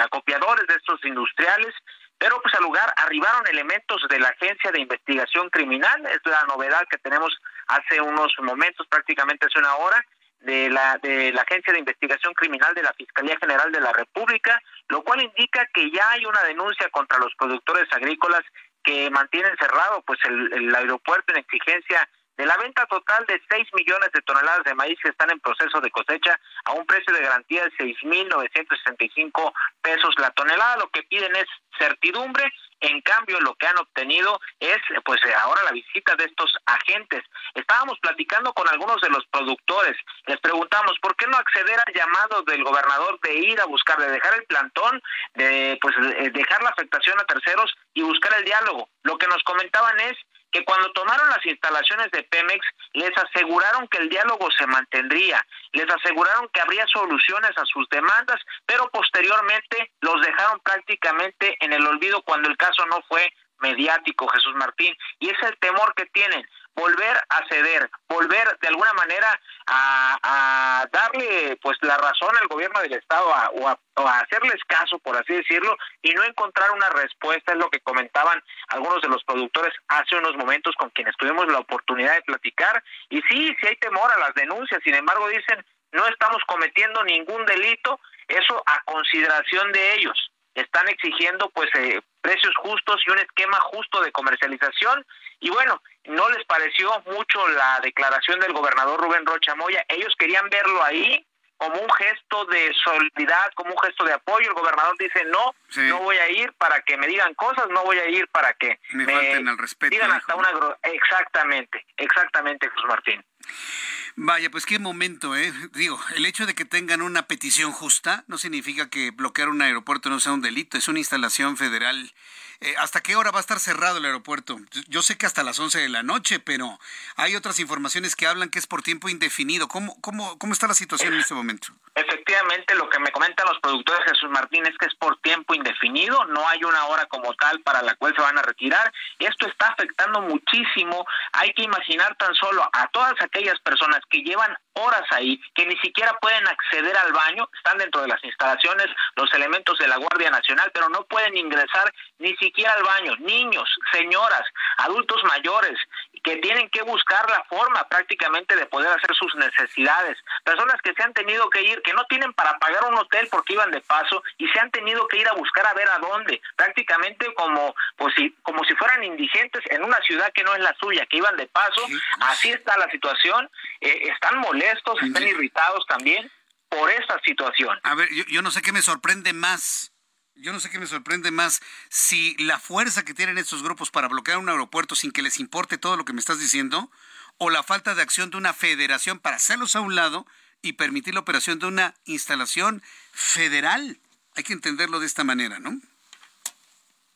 acopiadores, de estos industriales, pero pues al lugar arribaron elementos de la Agencia de Investigación Criminal, es la novedad que tenemos hace unos momentos, prácticamente hace una hora, de la de la Agencia de Investigación Criminal de la Fiscalía General de la República, lo cual indica que ya hay una denuncia contra los productores agrícolas que mantienen cerrado pues el, el aeropuerto en exigencia de la venta total de 6 millones de toneladas de maíz que están en proceso de cosecha a un precio de garantía de 6.965 pesos la tonelada, lo que piden es certidumbre. En cambio, lo que han obtenido es, pues, ahora la visita de estos agentes. Estábamos platicando con algunos de los productores. Les preguntamos, ¿por qué no acceder al llamado del gobernador de ir a buscar, de dejar el plantón, de, pues, dejar la afectación a terceros y buscar el diálogo? Lo que nos comentaban es que cuando tomaron las instalaciones de Pemex les aseguraron que el diálogo se mantendría, les aseguraron que habría soluciones a sus demandas, pero posteriormente los dejaron prácticamente en el olvido cuando el caso no fue mediático, Jesús Martín, y es el temor que tienen volver a ceder, volver de alguna manera a, darle pues la razón al gobierno del estado o, a, hacerles caso, por así decirlo, y no encontrar una respuesta, es lo que comentaban algunos de los productores hace unos momentos con quienes tuvimos la oportunidad de platicar, y sí, sí hay temor a las denuncias, sin embargo dicen, no estamos cometiendo ningún delito, eso a consideración de ellos. Están exigiendo pues eh, precios justos y un esquema justo de comercialización. Y bueno, no les pareció mucho la declaración del gobernador Rubén Rocha Moya. Ellos querían verlo ahí como un gesto de solidaridad, como un gesto de apoyo. El gobernador dice, no, no voy a ir para que me digan cosas, no voy a ir para que me, falten al respeto. Digan hasta una... Exactamente, exactamente, Jesús Martín. Vaya, pues qué momento, ¿eh? Digo, el hecho de que tengan una petición justa no significa que bloquear un aeropuerto no sea un delito, es una instalación federal eh, ¿hasta qué hora va a estar cerrado el aeropuerto? Yo sé que hasta las 11 de la noche, pero hay otras informaciones que hablan que es por tiempo indefinido. ¿Cómo, cómo, cómo está la situación en este momento? Efectivamente, lo que me comentan los productores Jesús Martín es que es por tiempo indefinido, no hay una hora como tal para la cual se van a retirar. Esto está afectando muchísimo. Hay que imaginar tan solo a todas aquellas personas que llevan horas ahí, que ni siquiera pueden acceder al baño, están dentro de las instalaciones los elementos de la Guardia Nacional, pero no pueden ingresar ni siquiera al baño. Niños, señoras, adultos mayores, que tienen que buscar la forma prácticamente de poder hacer sus necesidades. Personas que se han tenido que ir, que no tienen para pagar un hotel porque iban de paso y se han tenido que ir a buscar a ver a dónde, prácticamente como pues si como si fueran indigentes en una ciudad que no es la suya, que iban de paso. Así está la situación. Eh, están molestos, están irritados también por esta situación. A ver, yo, yo no sé qué me sorprende más yo no sé qué me sorprende más, si la fuerza que tienen estos grupos para bloquear un aeropuerto sin que les importe todo lo que me estás diciendo, o la falta de acción de una federación para hacerlos a un lado y permitir la operación de una instalación federal. Hay que entenderlo de esta manera, ¿no?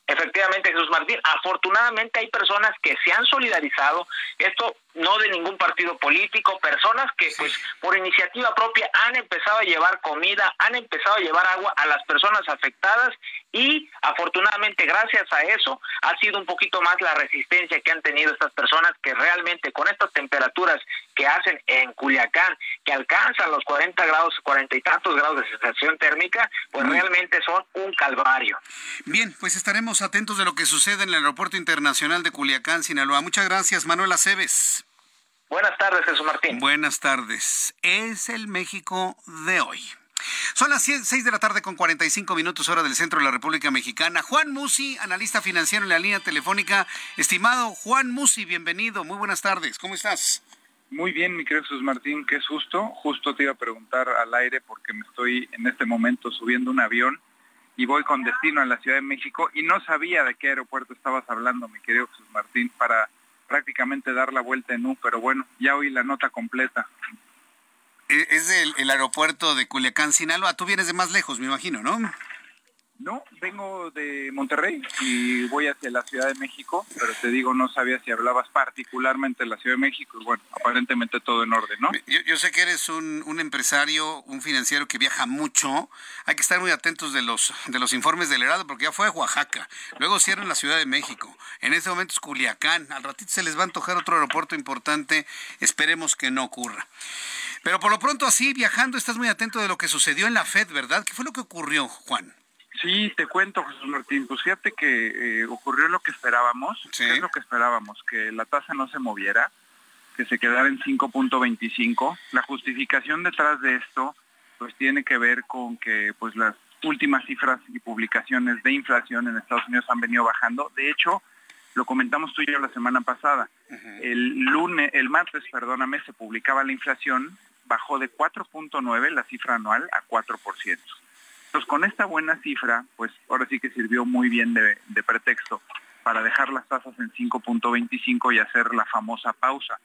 Efectivamente, Jesús Martín. Afortunadamente hay personas que se han solidarizado. Esto no de ningún partido político, personas que pues por iniciativa propia han empezado a llevar comida, han empezado a llevar agua a las personas afectadas y afortunadamente gracias a eso ha sido un poquito más la resistencia que han tenido estas personas que realmente con estas temperaturas que hacen en Culiacán, que alcanzan los 40 grados, 40 y tantos grados de sensación térmica, pues realmente son un calvario. Bien, pues estaremos atentos de lo que sucede en el Aeropuerto Internacional de Culiacán, Sinaloa. Muchas gracias, Manuel Aceves. Buenas tardes, Jesús Martín. Buenas tardes. Es el México de hoy. Son las 6 de la tarde con 45 minutos hora del centro de la República Mexicana. Juan Musi, analista financiero en la línea telefónica. Estimado Juan Musi, bienvenido. Muy buenas tardes. ¿Cómo estás? Muy bien, mi querido Jesús Martín, que es justo. Justo te iba a preguntar al aire porque me estoy en este momento subiendo un avión y voy con destino a la Ciudad de México y no sabía de qué aeropuerto estabas hablando, mi querido Jesús Martín, para prácticamente dar la vuelta en U, pero bueno, ya oí la nota completa. E, es el, aeropuerto de Culiacán, Sinaloa. Tú vienes de más lejos, me imagino, ¿no? No, vengo de Monterrey y voy hacia la Ciudad de México, pero te digo, no sabía si hablabas particularmente de la Ciudad de México y bueno, aparentemente todo en orden, ¿no? Yo, sé que eres un, un, empresario, un financiero que viaja mucho. Hay que estar muy atentos de los, de los informes del Herado porque ya fue a Oaxaca, luego cierran la Ciudad de México, en este momento es Culiacán, al ratito se les va a antojar otro aeropuerto importante, esperemos que no ocurra. Pero por lo pronto así, viajando, estás muy atento de lo que sucedió en la FED, ¿verdad? ¿Qué fue lo que ocurrió, Juan? Sí, te cuento, Jesús Martín. Pues fíjate que eh, ocurrió lo que esperábamos. ¿Qué es lo que esperábamos? Que la tasa no se moviera, que se quedara en 5.25. La justificación detrás de esto, pues tiene que ver con que pues las últimas cifras y publicaciones de inflación en Estados Unidos han venido bajando. De hecho, lo comentamos tú y yo la semana pasada. El lunes, el martes, perdóname, se publicaba la inflación, bajó de 4.9 la cifra anual a 4%. Con esta buena cifra, pues ahora sí que sirvió muy bien de, pretexto para dejar las tasas en 5.25 y hacer la famosa pausa.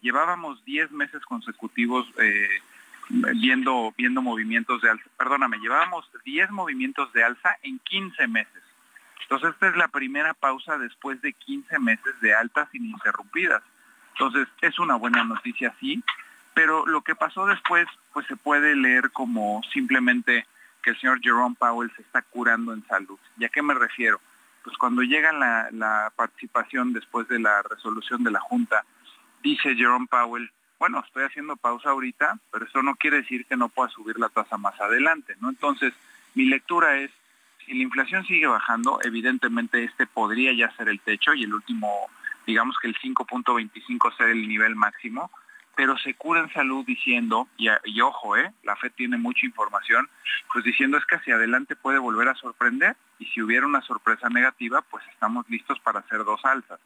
Llevábamos 10 meses consecutivos eh, viendo, viendo movimientos de alza, perdóname, llevábamos 10 movimientos de alza en 15 meses. Entonces, esta es la primera pausa después de 15 meses de altas ininterrumpidas. Entonces, es una buena noticia, sí, pero lo que pasó después, pues se puede leer como simplemente que el señor Jerome Powell se está curando en salud. ¿Y a qué me refiero? Pues cuando llega la, participación después de la resolución de la Junta, dice Jerome Powell, bueno, estoy haciendo pausa ahorita, pero eso no quiere decir que no pueda subir la tasa más adelante, ¿no? Entonces, mi lectura es, si la inflación sigue bajando, evidentemente este podría ya ser el techo y el último, digamos que el 5.25 sea el nivel máximo, pero se cura en salud diciendo, y, ojo, ¿eh? la FED tiene mucha información, pues diciendo es que hacia adelante puede volver a sorprender y si hubiera una sorpresa negativa, pues estamos listos para hacer dos alzas.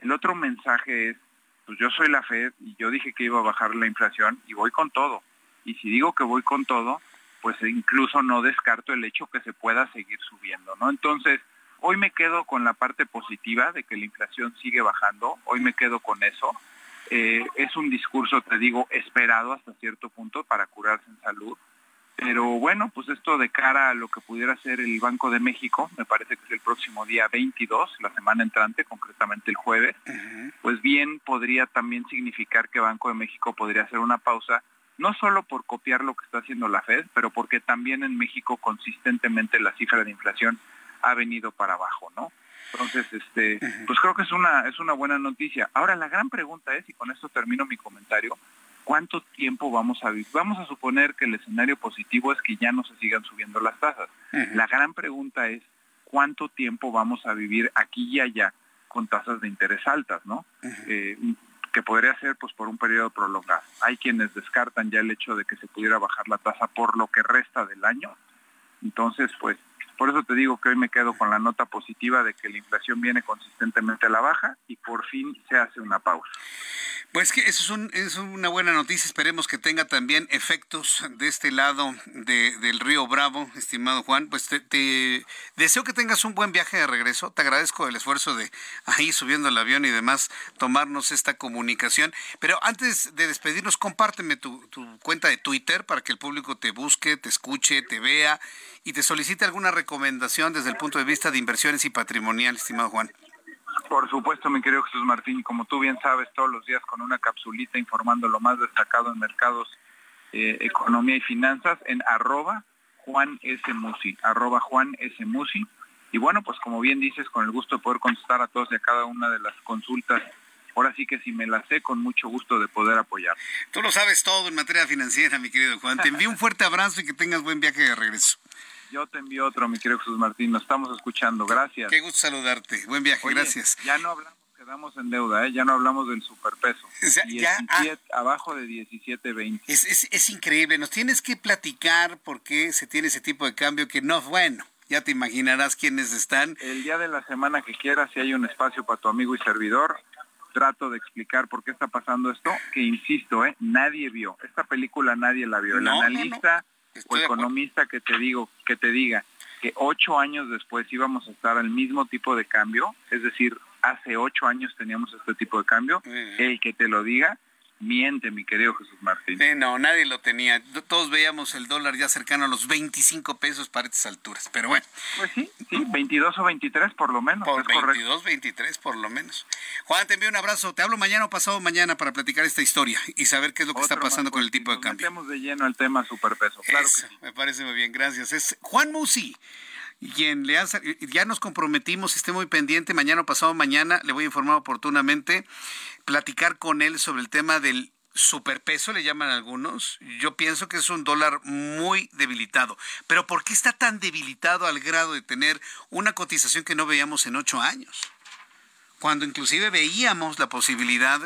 El otro mensaje es, pues yo soy la FED y yo dije que iba a bajar la inflación y voy con todo. Y si digo que voy con todo, pues incluso no descarto el hecho que se pueda seguir subiendo, ¿no? Entonces, hoy me quedo con la parte positiva de que la inflación sigue bajando, hoy me quedo con eso eh, es un discurso, te digo, esperado hasta cierto punto para curarse en salud, Pero bueno, pues esto de cara a lo que pudiera ser el Banco de México, me parece que es el próximo día 22, la semana entrante, concretamente el jueves, pues bien podría también significar que Banco de México podría hacer una pausa, no solo por copiar lo que está haciendo la Fed, pero porque también en México consistentemente la cifra de inflación ha venido para abajo, ¿no? Entonces, este, pues creo que es una, es una buena noticia. Ahora, la gran pregunta es, y con esto termino mi comentario, ¿cuánto tiempo vamos a vivir? Vamos a suponer que el escenario positivo es que ya no se sigan subiendo las tasas. La gran pregunta es, ¿cuánto tiempo vamos a vivir aquí y allá con tasas de interés altas, ¿no? Eh, que podría ser pues por un periodo prolongado. Hay quienes descartan ya el hecho de que se pudiera bajar la tasa por lo que resta del año. Entonces, pues por eso te digo que hoy me quedo con la nota positiva de que la inflación viene consistentemente a la baja y por fin se hace una pausa. Pues que eso es, una buena noticia. Esperemos que tenga también efectos de este lado del río Bravo, estimado Juan. Pues te, deseo que tengas un buen viaje de regreso. Te agradezco el esfuerzo de ahí subiendo el avión y demás tomarnos esta comunicación. Pero antes de despedirnos, compárteme tu, tu cuenta de Twitter para que el público te busque, te escuche, te vea y te solicite alguna recomendación desde el punto de vista de inversiones y patrimonial, estimado Juan. Por supuesto, mi querido Jesús Martín, como tú bien sabes, todos los días con una capsulita informando lo más destacado en mercados, eh, economía y finanzas en arroba Juan S. Musi, arroba Juan S. Y bueno, pues como bien dices, con el gusto de poder contestar a todos y a cada una de las consultas ahora sí que si me la sé, con mucho gusto de poder apoyar. Tú lo sabes todo en materia financiera, mi querido Juan. Te envío un fuerte abrazo y que tengas buen viaje de regreso. Yo te envío otro, mi querido Jesús Martín. Nos estamos escuchando. Gracias. Qué gusto saludarte. Buen viaje. gracias. Ya no hablamos, quedamos en deuda, ¿eh? Ya no hablamos del superpeso. ya, ah. abajo de 17.20. Es, es, es increíble. Nos tienes que platicar por qué se tiene ese tipo de cambio que no es bueno. Ya te imaginarás quiénes están. El día de la semana que quieras, si hay un espacio para tu amigo y servidor, trato de explicar por qué está pasando esto, que insisto, ¿eh? nadie vio. Esta película nadie la vio. El analista o economista que te digo, que te diga que ocho años después íbamos a estar al mismo tipo de cambio, es decir, hace ocho años teníamos este tipo de cambio, el que te lo diga, miente, mi querido Jesús Martín. no, nadie lo tenía. Todos veíamos el dólar ya cercano a los 25 pesos para estas alturas. Pero bueno. Pues sí, sí, 22 o 23 por lo menos. Por 22, 23 por lo menos. Juan, te envío un abrazo. Te hablo mañana o pasado mañana para platicar esta historia y saber qué es lo que está pasando con el tipo de cambio. Metemos de lleno el tema superpeso. Claro que sí. Me parece muy bien, gracias. Es Juan Musi quien le ya nos comprometimos, esté muy pendiente, mañana o pasado mañana le voy a informar oportunamente platicar con él sobre el tema del superpeso, le llaman algunos. Yo pienso que es un dólar muy debilitado. Pero ¿por qué está tan debilitado al grado de tener una cotización que no veíamos en ocho años? Cuando inclusive veíamos la posibilidad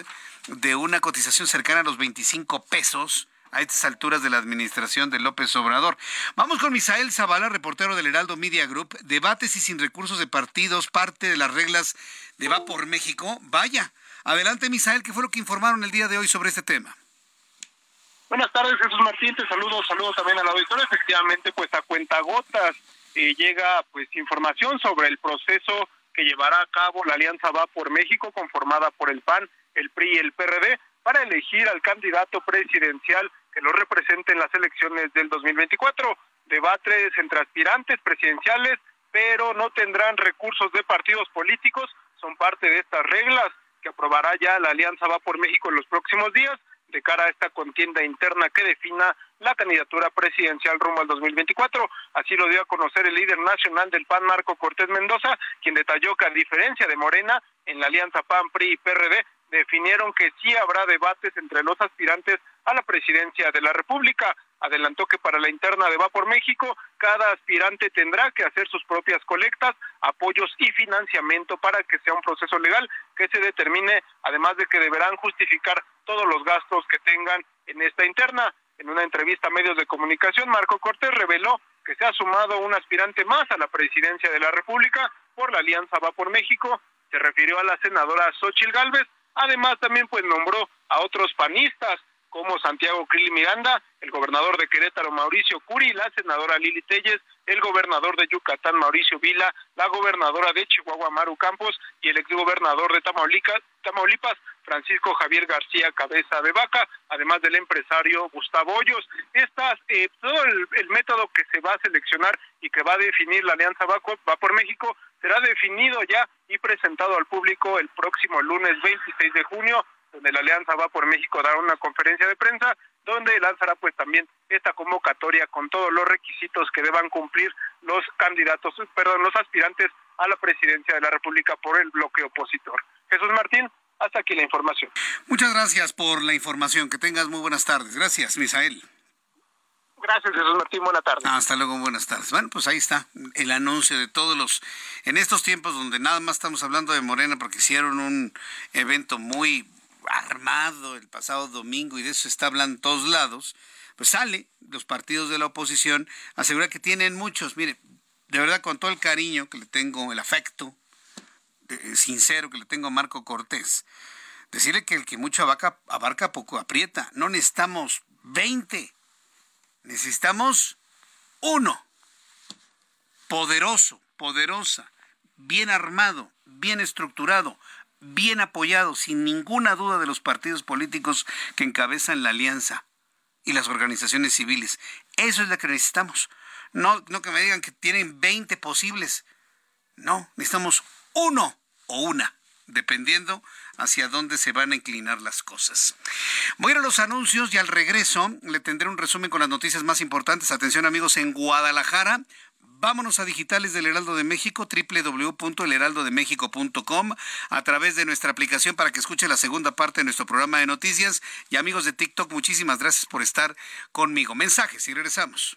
de una cotización cercana a los 25 pesos a estas alturas de la administración de López Obrador. Vamos con Misael Zavala, reportero del Heraldo Media Group. Debates y sin recursos de partidos, parte de las reglas de Va por México. Vaya, Adelante, Misael, ¿qué fue lo que informaron el día de hoy sobre este tema? Buenas tardes, Jesús Martín, te saludo, saludos también al auditorio. Efectivamente, pues a cuentagotas eh, llega pues información sobre el proceso que llevará a cabo la Alianza Va por México, conformada por el PAN, el PRI y el PRD, para elegir al candidato presidencial que lo represente en las elecciones del 2024. Debates entre aspirantes presidenciales, pero no tendrán recursos de partidos políticos, son parte de estas reglas que aprobará ya la Alianza Va por México en los próximos días de cara a esta contienda interna que defina la candidatura presidencial rumbo al 2024. Así lo dio a conocer el líder nacional del PAN, Marco Cortés Mendoza, quien detalló que a diferencia de Morena, en la alianza PAN, PRI y PRD, definieron que sí habrá debates entre los aspirantes a la presidencia de la República adelantó que para la interna de Va por México, cada aspirante tendrá que hacer sus propias colectas, apoyos y financiamiento para que sea un proceso legal que se determine, además de que deberán justificar todos los gastos que tengan en esta interna. En una entrevista a medios de comunicación, Marco Cortés reveló que se ha sumado un aspirante más a la presidencia de la República por la Alianza Va por México. Se refirió a la senadora Xochil Gálvez. Además, también pues nombró a otros panistas como Santiago Krill Miranda, el gobernador de Querétaro Mauricio Curi, la senadora Lili Telles, el gobernador de Yucatán Mauricio Vila, la gobernadora de Chihuahua Maru Campos y el exgobernador de Tamaulipas, Francisco Javier García Cabeza de Vaca, además del empresario Gustavo Hoyos. Estas, eh, todo el, método que se va a seleccionar y que va a definir la Alianza Va, va por México será definido ya y presentado al público el próximo lunes 26 de junio donde la Alianza va por México dará una conferencia de prensa donde lanzará pues también esta convocatoria con todos los requisitos que deban cumplir los candidatos, perdón, los aspirantes a la presidencia de la República por el bloque opositor. Jesús Martín, hasta aquí la información. Muchas gracias por la información. Que tengas muy buenas tardes. Gracias, Misael. Gracias, Jesús Martín. Buenas tardes. Hasta luego, buenas tardes. Bueno, pues ahí está el anuncio de todos los. En estos tiempos donde nada más estamos hablando de Morena porque hicieron un evento muy armado el pasado domingo y de eso se está hablando en todos lados, pues sale los partidos de la oposición, asegura que tienen muchos, mire, de verdad con todo el cariño que le tengo, el afecto sincero que le tengo a Marco Cortés, decirle que el que mucho abarca, abarca poco aprieta, no necesitamos 20, necesitamos uno, poderoso, poderosa, bien armado, bien estructurado, bien apoyado, sin ninguna duda, de los partidos políticos que encabezan la alianza y las organizaciones civiles. Eso es lo que necesitamos. No, no que me digan que tienen 20 posibles. No, necesitamos uno o una, dependiendo hacia dónde se van a inclinar las cosas. Voy a ir a los anuncios y al regreso le tendré un resumen con las noticias más importantes. Atención amigos, en Guadalajara Vámonos a digitales del Heraldo de México, www.elheraldodemexico.com, a través de nuestra aplicación para que escuche la segunda parte de nuestro programa de noticias. Y amigos de TikTok, muchísimas gracias por estar conmigo. Mensajes y regresamos.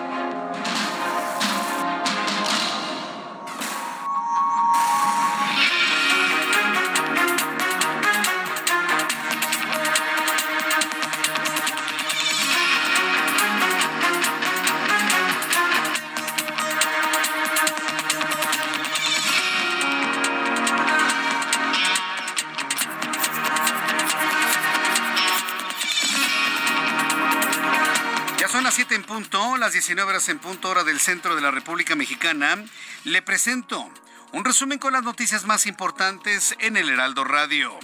En punto, las 19 horas en punto hora del centro de la República Mexicana, le presento un resumen con las noticias más importantes en el Heraldo Radio.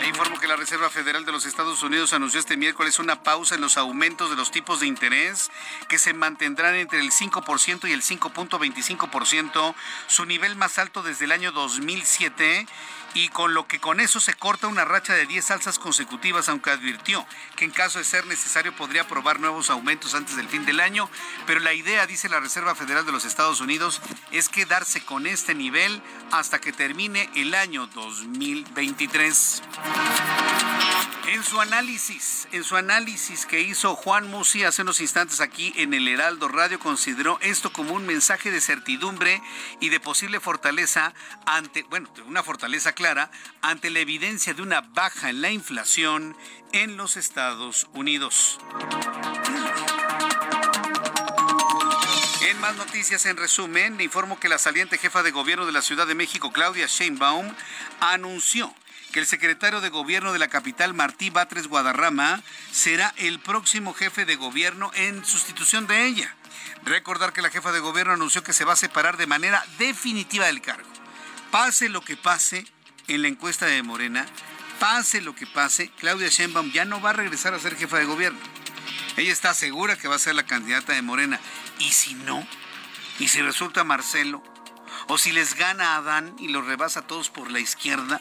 Le informo que la Reserva Federal de los Estados Unidos anunció este miércoles una pausa en los aumentos de los tipos de interés que se mantendrán entre el 5% y el 5.25%, su nivel más alto desde el año 2007 y con lo que con eso se corta una racha de 10 alzas consecutivas, aunque advirtió que en caso de ser necesario podría aprobar nuevos aumentos antes del fin del año, pero la idea, dice la Reserva Federal de los Estados Unidos, es quedarse con este nivel hasta que termine el año 2023. En su análisis, en su análisis que hizo Juan Musi hace unos instantes aquí en el Heraldo Radio, consideró esto como un mensaje de certidumbre y de posible fortaleza ante, bueno, una fortaleza clara ante la evidencia de una baja en la inflación en los Estados Unidos. En más noticias, en resumen, le informo que la saliente jefa de gobierno de la Ciudad de México, Claudia Sheinbaum, anunció que el secretario de gobierno de la capital, Martí Batres Guadarrama, será el próximo jefe de gobierno en sustitución de ella. Recordar que la jefa de gobierno anunció que se va a separar de manera definitiva del cargo. Pase lo que pase en la encuesta de Morena, pase lo que pase, Claudia Sheinbaum ya no va a regresar a ser jefa de gobierno. Ella está segura que va a ser la candidata de Morena. Y si no, y si resulta Marcelo, o si les gana a Adán y los rebasa a todos por la izquierda,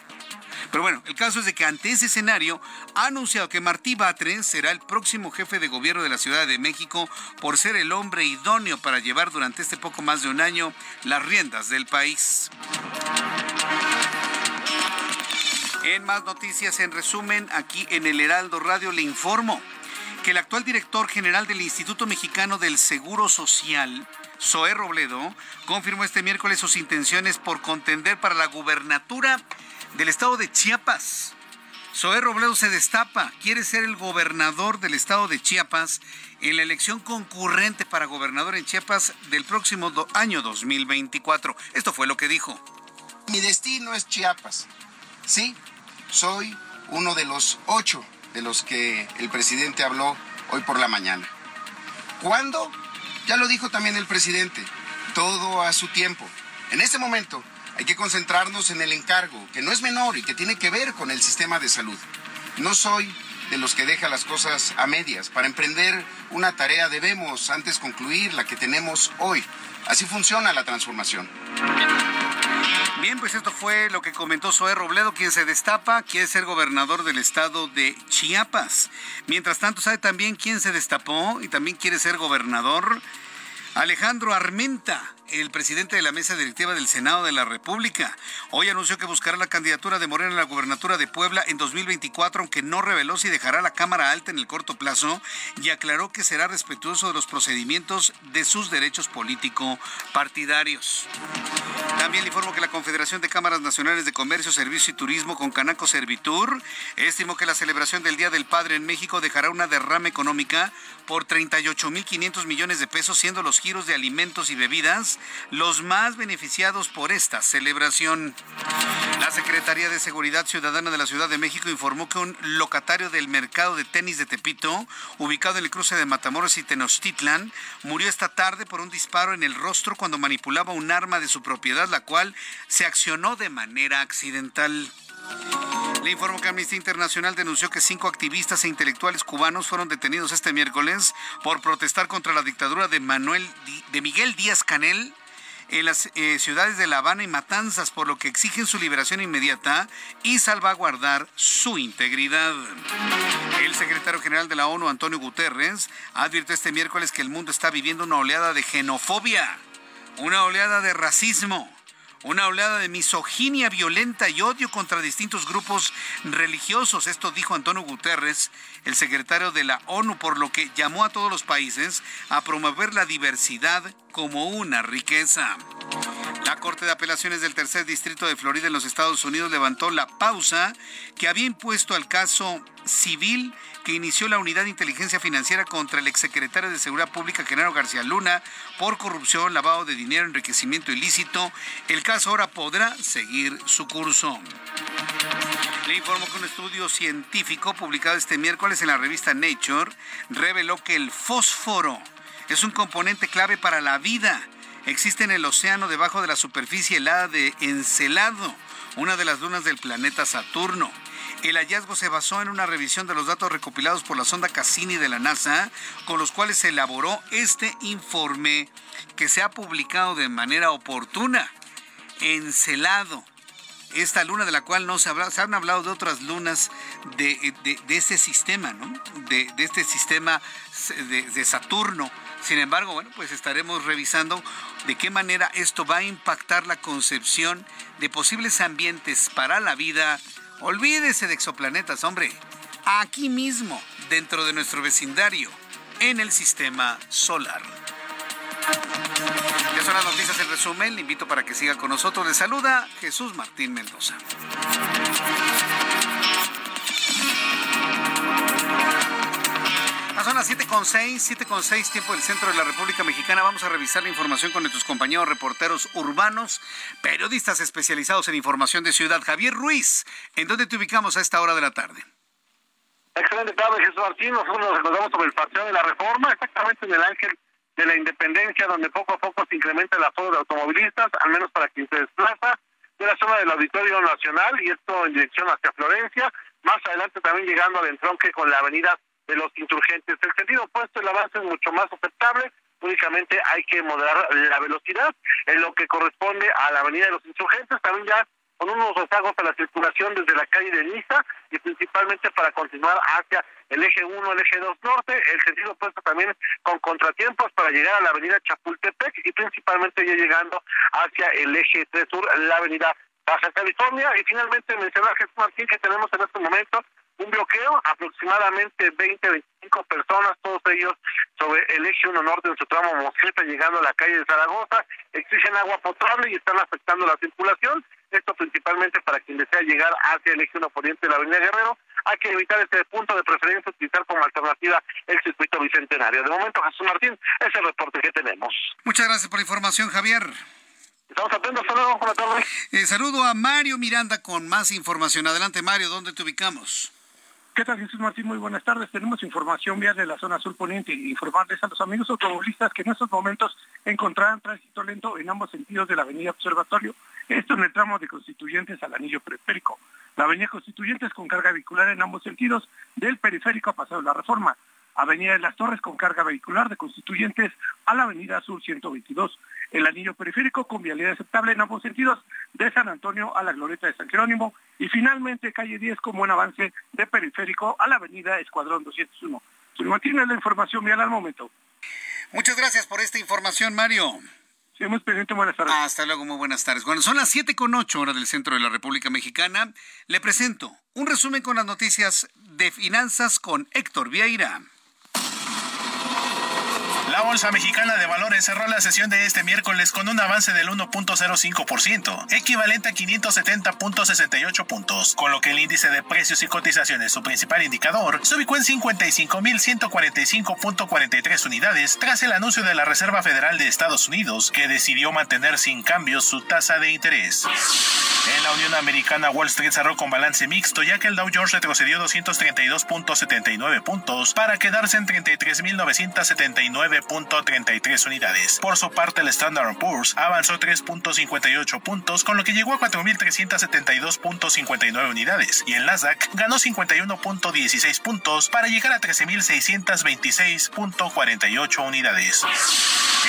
pero bueno, el caso es de que ante ese escenario ha anunciado que Martí Batres será el próximo jefe de gobierno de la Ciudad de México por ser el hombre idóneo para llevar durante este poco más de un año las riendas del país. En más noticias, en resumen, aquí en el Heraldo Radio le informo que el actual director general del Instituto Mexicano del Seguro Social, Zoé Robledo, confirmó este miércoles sus intenciones por contender para la gubernatura del estado de Chiapas. Zoé Robledo se destapa, quiere ser el gobernador del estado de Chiapas en la elección concurrente para gobernador en Chiapas del próximo año 2024. Esto fue lo que dijo. Mi destino es Chiapas. Sí, soy uno de los ocho de los que el presidente habló hoy por la mañana. ¿Cuándo? Ya lo dijo también el presidente, todo a su tiempo. En este momento hay que concentrarnos en el encargo, que no es menor y que tiene que ver con el sistema de salud. No soy de los que deja las cosas a medias. Para emprender una tarea debemos antes concluir la que tenemos hoy. Así funciona la transformación. Bien, pues esto fue lo que comentó Zoé Robledo, quien se destapa, quiere ser gobernador del estado de Chiapas. Mientras tanto, ¿sabe también quién se destapó y también quiere ser gobernador? Alejandro Armenta, el presidente de la mesa directiva del Senado de la República. Hoy anunció que buscará la candidatura de Morena a la gubernatura de Puebla en 2024, aunque no reveló si dejará la Cámara Alta en el corto plazo y aclaró que será respetuoso de los procedimientos de sus derechos político-partidarios. También le informo que la Confederación de Cámaras Nacionales de Comercio, Servicio y Turismo con Canaco Servitur estimó que la celebración del Día del Padre en México dejará una derrama económica por 38.500 millones de pesos, siendo los giros de alimentos y bebidas los más beneficiados por esta celebración. La Secretaría de Seguridad Ciudadana de la Ciudad de México informó que un locatario del mercado de tenis de Tepito, ubicado en el cruce de Matamoros y Tenochtitlan, murió esta tarde por un disparo en el rostro cuando manipulaba un arma de su propiedad, la cual se accionó de manera accidental. Le informo que Amnistía Internacional denunció que cinco activistas e intelectuales cubanos fueron detenidos este miércoles por protestar contra la dictadura de Manuel de Miguel Díaz Canel en las eh, ciudades de La Habana y Matanzas, por lo que exigen su liberación inmediata y salvaguardar su integridad. El secretario general de la ONU, Antonio Guterres, advirtió este miércoles que el mundo está viviendo una oleada de xenofobia, una oleada de racismo una oleada de misoginia violenta y odio contra distintos grupos religiosos. Esto dijo Antonio Guterres, el secretario de la ONU, por lo que llamó a todos los países a promover la diversidad como una riqueza. La Corte de Apelaciones del Tercer Distrito de Florida en los Estados Unidos levantó la pausa que había impuesto al caso civil que inició la Unidad de Inteligencia Financiera contra el exsecretario de Seguridad Pública, Genaro García Luna, por corrupción, lavado de dinero, enriquecimiento ilícito. El caso ahora podrá seguir su curso. Le informo que un estudio científico publicado este miércoles en la revista Nature reveló que el fósforo es un componente clave para la vida. Existe en el océano debajo de la superficie helada de Encelado, una de las lunas del planeta Saturno. El hallazgo se basó en una revisión de los datos recopilados por la sonda Cassini de la NASA, con los cuales se elaboró este informe que se ha publicado de manera oportuna. Encelado, esta luna de la cual no se se han hablado de otras lunas de, este sistema, ¿no? De, este sistema de, Saturno. Sin embargo, bueno, pues estaremos revisando de qué manera esto va a impactar la concepción de posibles ambientes para la vida Olvídese de exoplanetas, hombre. Aquí mismo, dentro de nuestro vecindario, en el sistema solar. Ya son las noticias en resumen. Le invito para que siga con nosotros. Le saluda Jesús Martín Mendoza. Las 7.6, 7.6 tiempo del centro de la República Mexicana. Vamos a revisar la información con nuestros compañeros reporteros urbanos, periodistas especializados en información de ciudad. Javier Ruiz, ¿en dónde te ubicamos a esta hora de la tarde? Excelente tarde, Jesús Martín. Nosotros nos recordamos sobre el paseo de la reforma, exactamente en el Ángel de la Independencia, donde poco a poco se incrementa el aforo de automovilistas, al menos para quien se desplaza de la zona del Auditorio Nacional, y esto en dirección hacia Florencia. Más adelante también llegando al entronque con la avenida de los insurgentes. El sentido opuesto, el avance es mucho más aceptable, únicamente hay que moderar la velocidad en lo que corresponde a la avenida de los insurgentes, también ya con unos rezagos a la circulación desde la calle de Niza y principalmente para continuar hacia el eje 1, el eje 2 norte, el sentido opuesto también con contratiempos para llegar a la avenida Chapultepec y principalmente ya llegando hacia el eje 3 sur, la avenida Baja California y finalmente mencionar Jesús Martín que tenemos en este momento un bloqueo, aproximadamente 20, 25 personas, todos ellos sobre el eje 1 norte en su tramo Mosqueta, llegando a la calle de Zaragoza, exigen agua potable y están afectando la circulación, esto principalmente para quien desea llegar hacia el eje 1 poniente de la avenida Guerrero, hay que evitar este punto de preferencia, utilizar como alternativa el circuito bicentenario. De momento, Jesús Martín, es el reporte que tenemos. Muchas gracias por la información, Javier. Estamos atentos, luego, buenas tardes. Eh, saludo a Mario Miranda con más información. Adelante, Mario, ¿dónde te ubicamos? ¿Qué tal, Jesús Martín? Muy buenas tardes. Tenemos información vial de la zona sur poniente. Informarles a los amigos automovilistas que en estos momentos encontrarán tránsito lento en ambos sentidos de la avenida Observatorio. Esto en el tramo de Constituyentes al anillo periférico. La avenida Constituyentes con carga vehicular en ambos sentidos del periférico a Paseo de la Reforma. Avenida de las Torres con carga vehicular de Constituyentes a la Avenida Sur 122. El anillo periférico con vialidad aceptable en ambos sentidos de San Antonio a la Glorieta de San Jerónimo y finalmente calle 10 con buen avance de periférico a la Avenida Escuadrón 201. Se mantiene la información vial al momento. Muchas gracias por esta información, Mario. Sí, muy pendiente, buenas tardes. Hasta luego, muy buenas tardes. Bueno, son las 7 con 8 horas del centro de la República Mexicana. Le presento un resumen con las noticias de finanzas con Héctor Vieira. La Bolsa Mexicana de Valores cerró la sesión de este miércoles con un avance del 1.05%, equivalente a 570.68 puntos, con lo que el índice de precios y cotizaciones, su principal indicador, se ubicó en 55.145.43 unidades tras el anuncio de la Reserva Federal de Estados Unidos, que decidió mantener sin cambios su tasa de interés. En la Unión Americana, Wall Street cerró con balance mixto, ya que el Dow Jones retrocedió 232.79 puntos para quedarse en 33.979 .33 unidades. Por su parte, el Standard Poor's avanzó 3.58 puntos, con lo que llegó a 4.372.59 unidades, y el Nasdaq ganó 51.16 puntos para llegar a 13.626.48 unidades.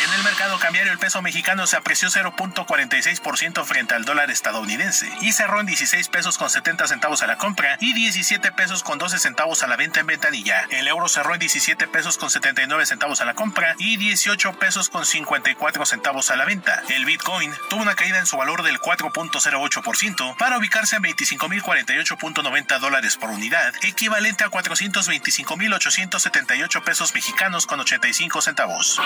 En el mercado cambiario, el peso mexicano se apreció 0.46% frente al dólar estadounidense y cerró en 16 pesos con 70 centavos a la compra y 17 pesos con 12 centavos a la venta en ventanilla. El euro cerró en 17 pesos con 79 centavos a la compra y 18 pesos con 54 centavos a la venta. El Bitcoin tuvo una caída en su valor del 4.08% para ubicarse en 25.048.90 dólares por unidad, equivalente a 425.878 pesos mexicanos con 85 centavos.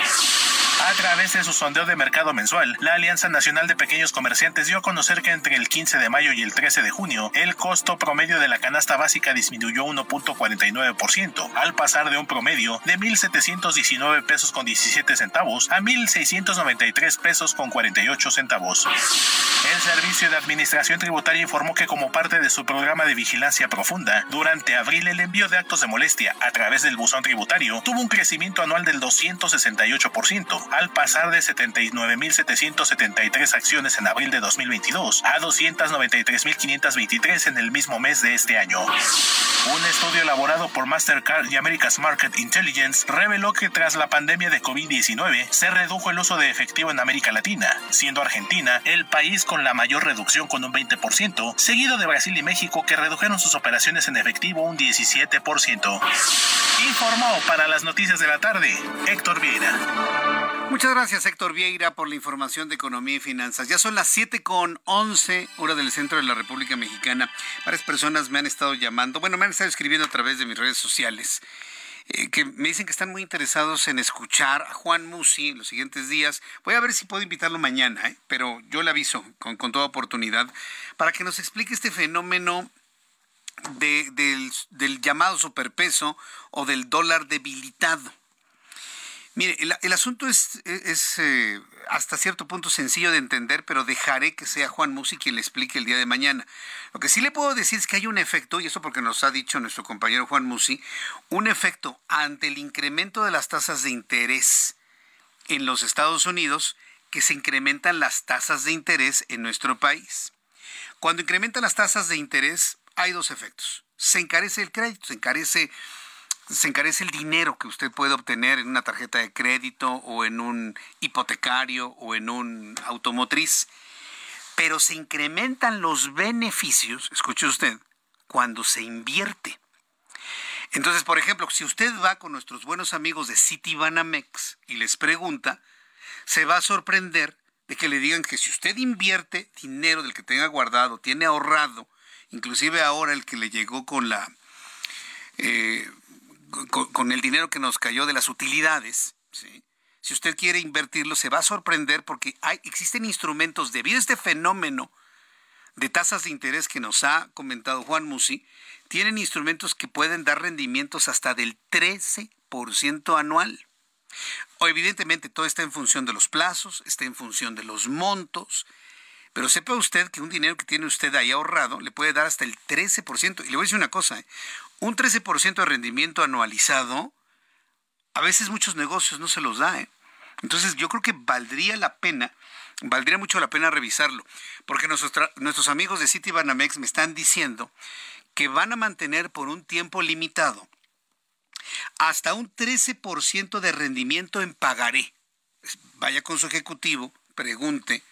A través de su sondeo de mercado mensual, la Alianza Nacional de Pequeños Comerciantes dio a conocer que entre el 15 de mayo y el 13 de junio, el costo promedio de la canasta básica disminuyó 1.49%, al pasar de un promedio de 1.719 pesos con 17 centavos a 1.693 pesos con 48 centavos. El Servicio de Administración Tributaria informó que como parte de su programa de vigilancia profunda, durante abril el envío de actos de molestia a través del buzón tributario tuvo un crecimiento anual del 268%, al pasar de 79.773 acciones en abril de 2022 a 293.523 en el mismo mes de este año. Un estudio elaborado por Mastercard y America's Market Intelligence reveló que tras la pandemia de COVID-19 se redujo el uso de efectivo en América Latina, siendo Argentina el país con la mayor reducción con un 20%, seguido de Brasil y México que redujeron sus operaciones en efectivo un 17%. Informó para las noticias de la tarde Héctor Vieira. Muchas gracias Héctor Vieira por la información de economía y finanzas. Ya son las 7 con 11 hora del centro de la República Mexicana. Varias personas me han estado llamando, bueno, me han estado escribiendo a través de mis redes sociales. Eh, que me dicen que están muy interesados en escuchar a Juan Musi en los siguientes días. Voy a ver si puedo invitarlo mañana, ¿eh? pero yo le aviso con, toda oportunidad para que nos explique este fenómeno del, del llamado superpeso o del dólar debilitado. Mire, el, asunto es, es eh, hasta cierto punto sencillo de entender, pero dejaré que sea Juan Musi quien le explique el día de mañana. Lo que sí le puedo decir es que hay un efecto, y eso porque nos ha dicho nuestro compañero Juan Musi, un efecto ante el incremento de las tasas de interés en los Estados Unidos, que se incrementan las tasas de interés en nuestro país. Cuando incrementan las tasas de interés, hay dos efectos. Se encarece el crédito, se encarece se encarece el dinero que usted puede obtener en una tarjeta de crédito o en un hipotecario o en un automotriz, pero se incrementan los beneficios, escuche usted, cuando se invierte. Entonces, por ejemplo, si usted va con nuestros buenos amigos de Citibanamex y les pregunta, se va a sorprender de que le digan que si usted invierte dinero del que tenga guardado, tiene ahorrado, inclusive ahora el que le llegó con la eh, con, el dinero que nos cayó de las utilidades, si usted quiere invertirlo, se va a sorprender porque hay, existen instrumentos debido a este fenómeno de tasas de interés que nos ha comentado Juan Musi, tienen instrumentos que pueden dar rendimientos hasta del 13% anual. O evidentemente todo está en función de los plazos, está en función de los montos, pero sepa usted que un dinero que tiene usted ahí ahorrado le puede dar hasta el 13%. Y le voy a decir una cosa, ¿eh? Un 13% de rendimiento anualizado, a veces muchos negocios no se los da. ¿eh? Entonces yo creo que valdría la pena, valdría mucho la pena revisarlo, porque nuestros, nuestros amigos de Citibanamex me están diciendo que van a mantener por un tiempo limitado hasta un 13% de rendimiento en pagaré. Vaya con su ejecutivo, pregunte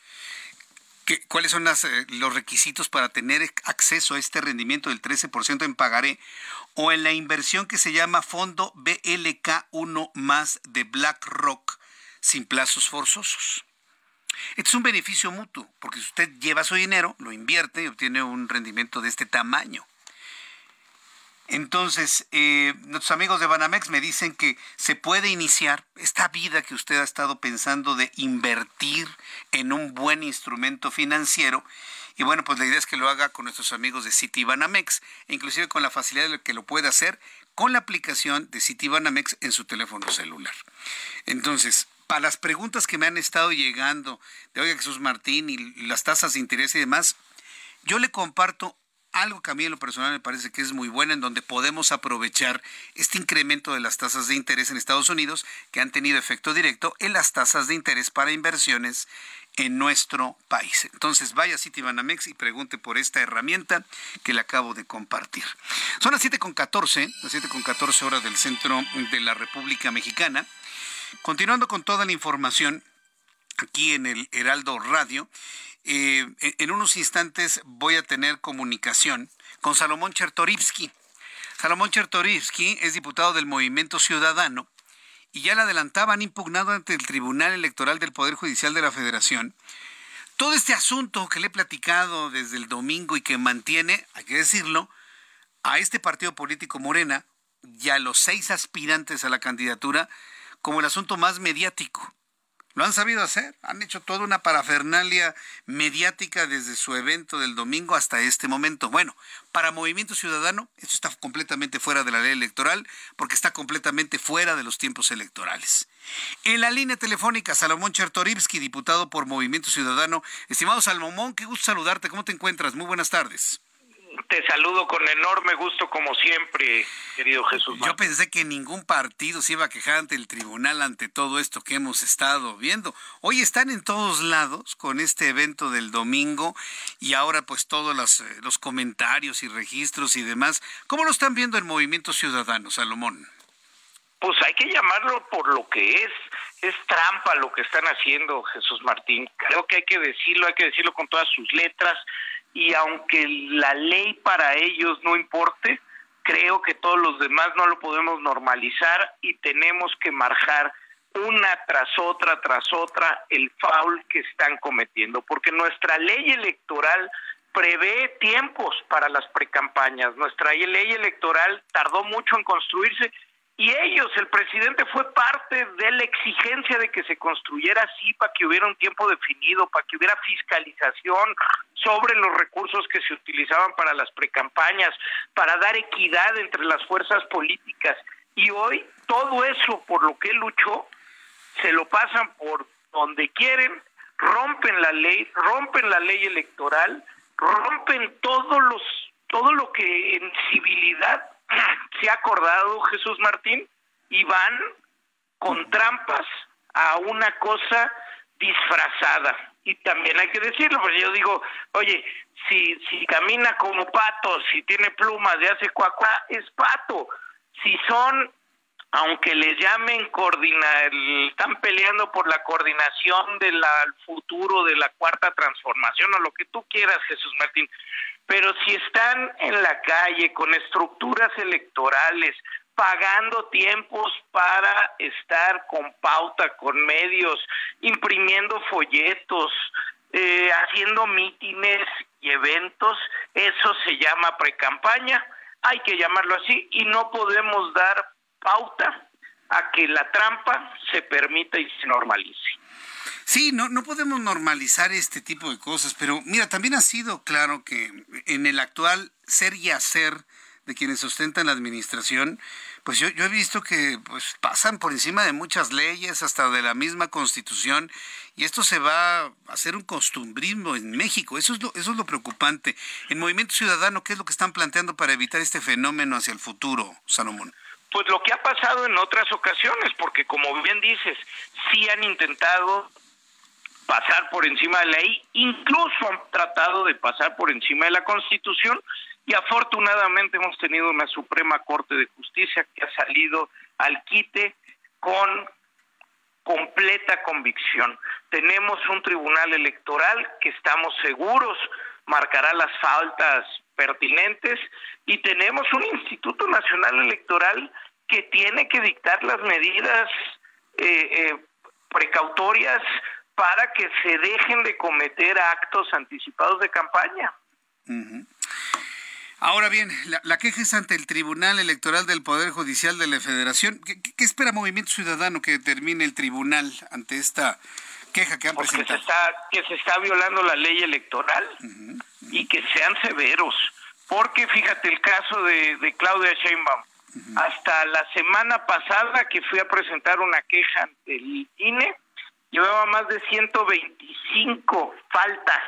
cuáles son eh, los requisitos para tener acceso a este rendimiento del 13% en pagaré o en la inversión que se llama Fondo BLK1 más de BlackRock sin plazos forzosos. Este es un beneficio mutuo, porque si usted lleva su dinero, lo invierte y obtiene un rendimiento de este tamaño. Entonces, eh, nuestros amigos de Banamex me dicen que se puede iniciar esta vida que usted ha estado pensando de invertir en un buen instrumento financiero. Y bueno, pues la idea es que lo haga con nuestros amigos de Citibanamex, inclusive con la facilidad de que lo puede hacer con la aplicación de Citibanamex en su teléfono celular. Entonces, para las preguntas que me han estado llegando de Oiga Jesús Martín y las tasas de interés y demás, yo le comparto algo que a mí en lo personal me parece que es muy bueno, en donde podemos aprovechar este incremento de las tasas de interés en Estados Unidos, que han tenido efecto directo en las tasas de interés para inversiones en nuestro país. Entonces vaya a Citibanamex y pregunte por esta herramienta que le acabo de compartir. Son las 7.14, las 7.14 horas del centro de la República Mexicana. Continuando con toda la información aquí en el Heraldo Radio, eh, en unos instantes voy a tener comunicación con Salomón Chertorivsky. Salomón Chertorivsky es diputado del Movimiento Ciudadano y ya le adelantaban impugnado ante el Tribunal Electoral del Poder Judicial de la Federación. Todo este asunto que le he platicado desde el domingo y que mantiene, hay que decirlo, a este partido político Morena y a los seis aspirantes a la candidatura como el asunto más mediático. Lo han sabido hacer, han hecho toda una parafernalia mediática desde su evento del domingo hasta este momento. Bueno, para Movimiento Ciudadano, esto está completamente fuera de la ley electoral porque está completamente fuera de los tiempos electorales. En la línea telefónica, Salomón Chertorivsky, diputado por Movimiento Ciudadano. Estimado Salomón, qué gusto saludarte, ¿cómo te encuentras? Muy buenas tardes. Te saludo con enorme gusto como siempre, querido Jesús. Yo pensé que ningún partido se iba a quejar ante el tribunal ante todo esto que hemos estado viendo. Hoy están en todos lados con este evento del domingo y ahora pues todos los, eh, los comentarios y registros y demás. ¿Cómo lo están viendo el movimiento ciudadano, Salomón? Pues hay que llamarlo por lo que es. Es trampa lo que están haciendo, Jesús Martín. Creo que hay que decirlo, hay que decirlo con todas sus letras y aunque la ley para ellos no importe, creo que todos los demás no lo podemos normalizar y tenemos que marcar una tras otra, tras otra, el foul que están cometiendo, porque nuestra ley electoral prevé tiempos para las precampañas, nuestra ley electoral tardó mucho en construirse y ellos, el presidente fue parte de la exigencia de que se construyera así para que hubiera un tiempo definido, para que hubiera fiscalización sobre los recursos que se utilizaban para las precampañas, para dar equidad entre las fuerzas políticas. Y hoy todo eso por lo que luchó, se lo pasan por donde quieren, rompen la ley, rompen la ley electoral, rompen todos los todo lo que en civilidad se ha acordado Jesús Martín y van con trampas a una cosa disfrazada. Y también hay que decirlo, porque yo digo, oye, si, si camina como pato, si tiene plumas de hace cuacuá, es pato. Si son, aunque les llamen coordinar, están peleando por la coordinación del futuro de la cuarta transformación o lo que tú quieras, Jesús Martín, pero si están en la calle con estructuras electorales, pagando tiempos para estar con pauta, con medios, imprimiendo folletos, eh, haciendo mítines y eventos, eso se llama precampaña. hay que llamarlo así, y no podemos dar pauta a que la trampa se permita y se normalice. Sí, no, no podemos normalizar este tipo de cosas, pero mira, también ha sido claro que en el actual ser y hacer de quienes sustentan la administración, pues yo, yo he visto que pues, pasan por encima de muchas leyes, hasta de la misma constitución, y esto se va a hacer un costumbrismo en México. Eso es lo, eso es lo preocupante. En Movimiento Ciudadano, ¿qué es lo que están planteando para evitar este fenómeno hacia el futuro, Salomón? Pues lo que ha pasado en otras ocasiones, porque como bien dices, sí han intentado pasar por encima de la ley, incluso han tratado de pasar por encima de la Constitución y afortunadamente hemos tenido una Suprema Corte de Justicia que ha salido al quite con completa convicción. Tenemos un tribunal electoral que estamos seguros marcará las faltas pertinentes y tenemos un Instituto Nacional Electoral que tiene que dictar las medidas eh, eh, precautorias para que se dejen de cometer actos anticipados de campaña. Ahora bien, la, queja es ante el Tribunal Electoral del Poder Judicial de la Federación. ¿Qué, espera Movimiento Ciudadano que determine el tribunal ante esta queja que han presentado? Se está, que se está violando la ley electoral y que sean severos. Porque fíjate el caso de, Claudia Sheinbaum. Hasta la semana pasada que fui a presentar una queja ante el INE, llevaba más de 125 faltas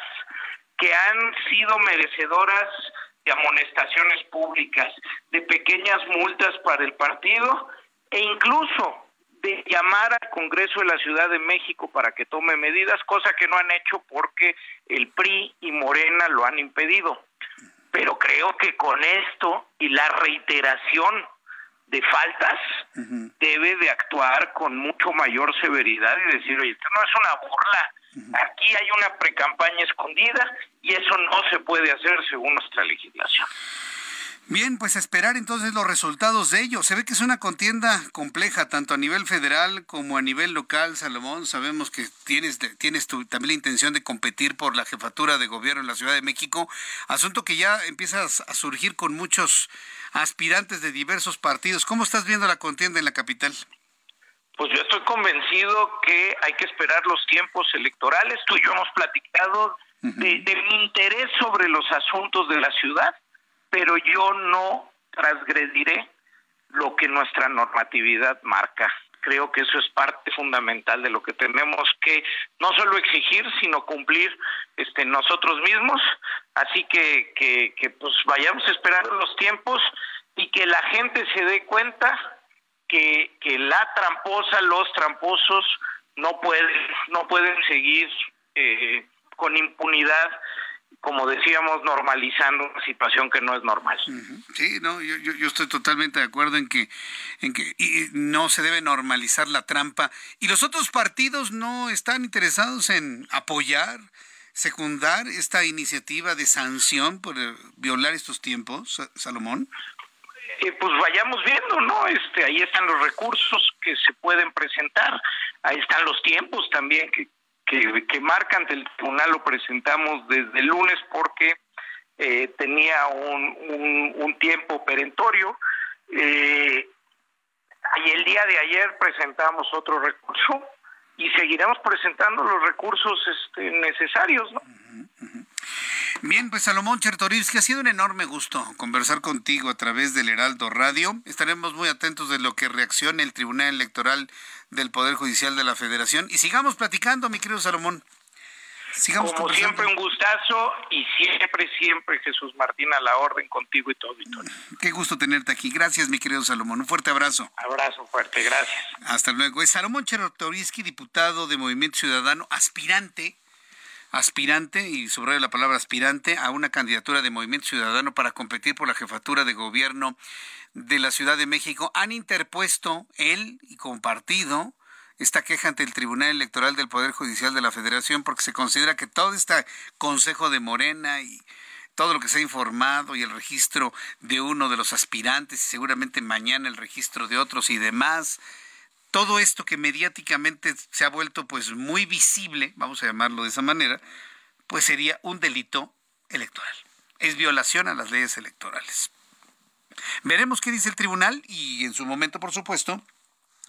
que han sido merecedoras de amonestaciones públicas, de pequeñas multas para el partido e incluso de llamar al Congreso de la Ciudad de México para que tome medidas, cosa que no han hecho porque el PRI y Morena lo han impedido. Pero creo que con esto y la reiteración de faltas, debe de actuar con mucho mayor severidad y decir, oye, esto no es una burla, aquí hay una precampaña escondida y eso no se puede hacer según nuestra legislación. Bien, pues esperar entonces los resultados de ello. Se ve que es una contienda compleja tanto a nivel federal como a nivel local, Salomón. Sabemos que tienes, tienes también la intención de competir por la jefatura de gobierno en la Ciudad de México, asunto que ya empieza a surgir con muchos aspirantes de diversos partidos. ¿Cómo estás viendo la contienda en la capital? Pues yo estoy convencido que hay que esperar los tiempos electorales. Tú y yo hemos platicado de, mi interés sobre los asuntos de la ciudad, pero yo no transgrediré lo que nuestra normatividad marca. Creo que eso es parte fundamental de lo que tenemos que no solo exigir, sino cumplir este, nosotros mismos. Así que, que, que pues vayamos a esperar los tiempos y que la gente se dé cuenta que, que la tramposa, los tramposos no pueden, no pueden seguir eh, con impunidad como decíamos, normalizando una situación que no es normal. Sí, no, yo, yo, estoy totalmente de acuerdo en que, en que no se debe normalizar la trampa. ¿Y los otros partidos no están interesados en apoyar, secundar esta iniciativa de sanción por eh, violar estos tiempos, Salomón? Eh, pues vayamos viendo, ¿no? Este, ahí están los recursos que se pueden presentar, ahí están los tiempos también que, que, marca ante el tribunal lo presentamos desde el lunes porque eh, tenía un, un, tiempo perentorio. Eh, y el día de ayer presentamos otro recurso y seguiremos presentando los recursos este, necesarios. ¿no? Bien, pues Salomón Chertorivsky, ha sido un enorme gusto conversar contigo a través del Heraldo Radio. Estaremos muy atentos de lo que reaccione el Tribunal Electoral del Poder Judicial de la Federación. Y sigamos platicando, mi querido Salomón. Sigamos Como siempre, un gustazo y siempre, siempre Jesús Martín a la orden contigo y todo, Victoria. Qué gusto tenerte aquí. Gracias, mi querido Salomón. Un fuerte abrazo. Abrazo fuerte, gracias. Hasta luego. Es Salomón Chertorivsky, diputado de Movimiento Ciudadano, aspirante aspirante, y sobre la palabra aspirante, a una candidatura de Movimiento Ciudadano para competir por la jefatura de gobierno de la Ciudad de México. Han interpuesto él y compartido esta queja ante el Tribunal Electoral del Poder Judicial de la Federación porque se considera que todo este Consejo de Morena y todo lo que se ha informado y el registro de uno de los aspirantes y seguramente mañana el registro de otros y demás, todo esto que mediáticamente se ha vuelto pues muy visible, vamos a llamarlo de esa manera, pues sería un delito electoral. Es violación a las leyes electorales. Veremos qué dice el tribunal y en su momento, por supuesto,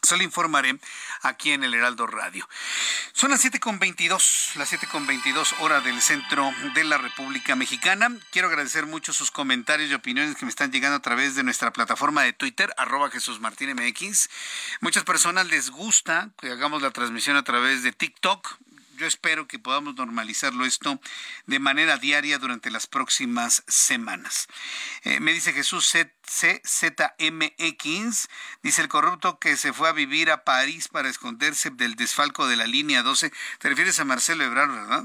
se lo informaré aquí en el Heraldo Radio. Son las 7.22, las 7.22 hora del centro de la República Mexicana. Quiero agradecer mucho sus comentarios y opiniones que me están llegando a través de nuestra plataforma de Twitter, arroba Jesús Martín MX. Muchas personas les gusta que hagamos la transmisión a través de TikTok yo espero que podamos normalizarlo esto de manera diaria durante las próximas semanas. Eh, me dice Jesús CZMX, dice el corrupto que se fue a vivir a París para esconderse del desfalco de la línea 12. Te refieres a Marcelo Ebrard, ¿verdad?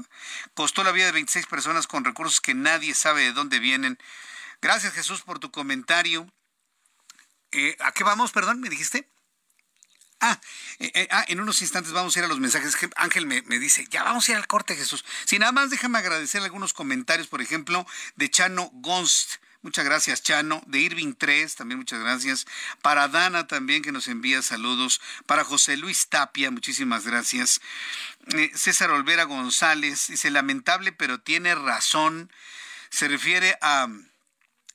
Costó la vida de 26 personas con recursos que nadie sabe de dónde vienen. Gracias Jesús por tu comentario. Eh, ¿A qué vamos, perdón? ¿Me dijiste? Ah, eh, eh, ah, en unos instantes vamos a ir a los mensajes. Ángel me, dice, ya vamos a ir al corte, Jesús. Si nada más déjame agradecer algunos comentarios, por ejemplo, de Chano Gonst. Muchas gracias, Chano. De Irving 3, también muchas gracias. Para Dana también, que nos envía saludos. Para José Luis Tapia, muchísimas gracias. Eh, César Olvera González dice, lamentable, pero tiene razón. Se refiere a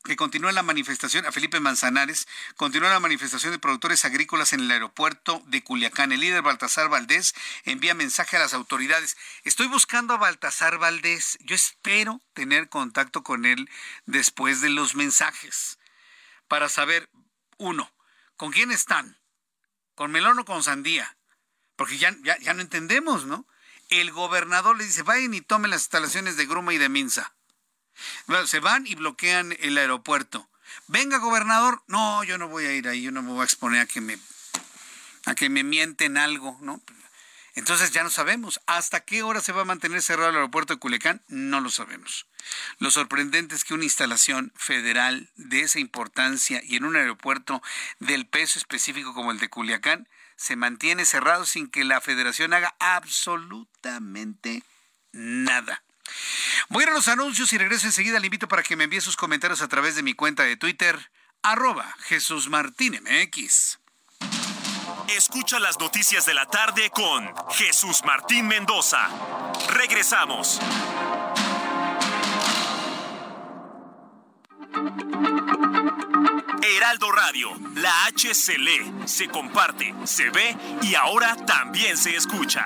que continúa la manifestación, a Felipe Manzanares, continúa la manifestación de productores agrícolas en el aeropuerto de Culiacán. El líder Baltasar Valdés envía mensaje a las autoridades. Estoy buscando a Baltasar Valdés. Yo espero tener contacto con él después de los mensajes para saber, uno, ¿con quién están? ¿Con melón o con sandía? Porque ya, ya, ya no entendemos, ¿no? El gobernador le dice, vayan y tomen las instalaciones de Gruma y de Minza se van y bloquean el aeropuerto. Venga, gobernador. No, yo no voy a ir ahí, yo no me voy a exponer a que me, a que me mienten algo, ¿no? Entonces ya no sabemos. ¿Hasta qué hora se va a mantener cerrado el aeropuerto de Culiacán? No lo sabemos. Lo sorprendente es que una instalación federal de esa importancia y en un aeropuerto del peso específico como el de Culiacán se mantiene cerrado sin que la federación haga absolutamente nada. Voy a los anuncios y regreso enseguida. Le invito para que me envíe sus comentarios a través de mi cuenta de Twitter, arroba Jesús Martín MX. Escucha las noticias de la tarde con Jesús Martín Mendoza. Regresamos. Heraldo Radio, la H se lee, se comparte, se ve y ahora también se escucha.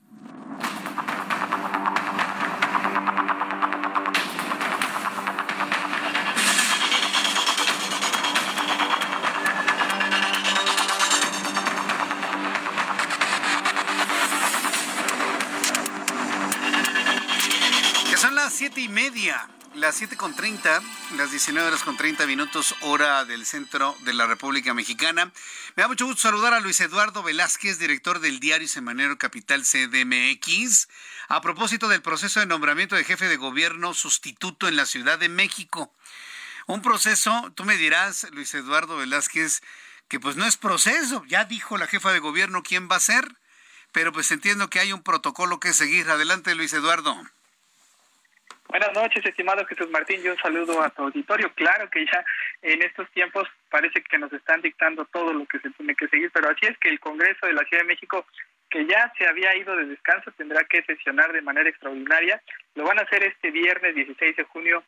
Y media, las siete con treinta, las 19 horas con 30 minutos, hora del centro de la República Mexicana. Me da mucho gusto saludar a Luis Eduardo Velázquez, director del diario Semanero Capital CDMX, a propósito del proceso de nombramiento de jefe de gobierno sustituto en la Ciudad de México. Un proceso, tú me dirás, Luis Eduardo Velázquez, que pues no es proceso, ya dijo la jefa de gobierno quién va a ser, pero pues entiendo que hay un protocolo que seguir. Adelante, Luis Eduardo. Buenas noches, estimado Jesús Martín, y un saludo a tu auditorio. Claro que ya en estos tiempos parece que nos están dictando todo lo que se tiene que seguir, pero así es que el Congreso de la Ciudad de México, que ya se había ido de descanso, tendrá que sesionar de manera extraordinaria. Lo van a hacer este viernes 16 de junio.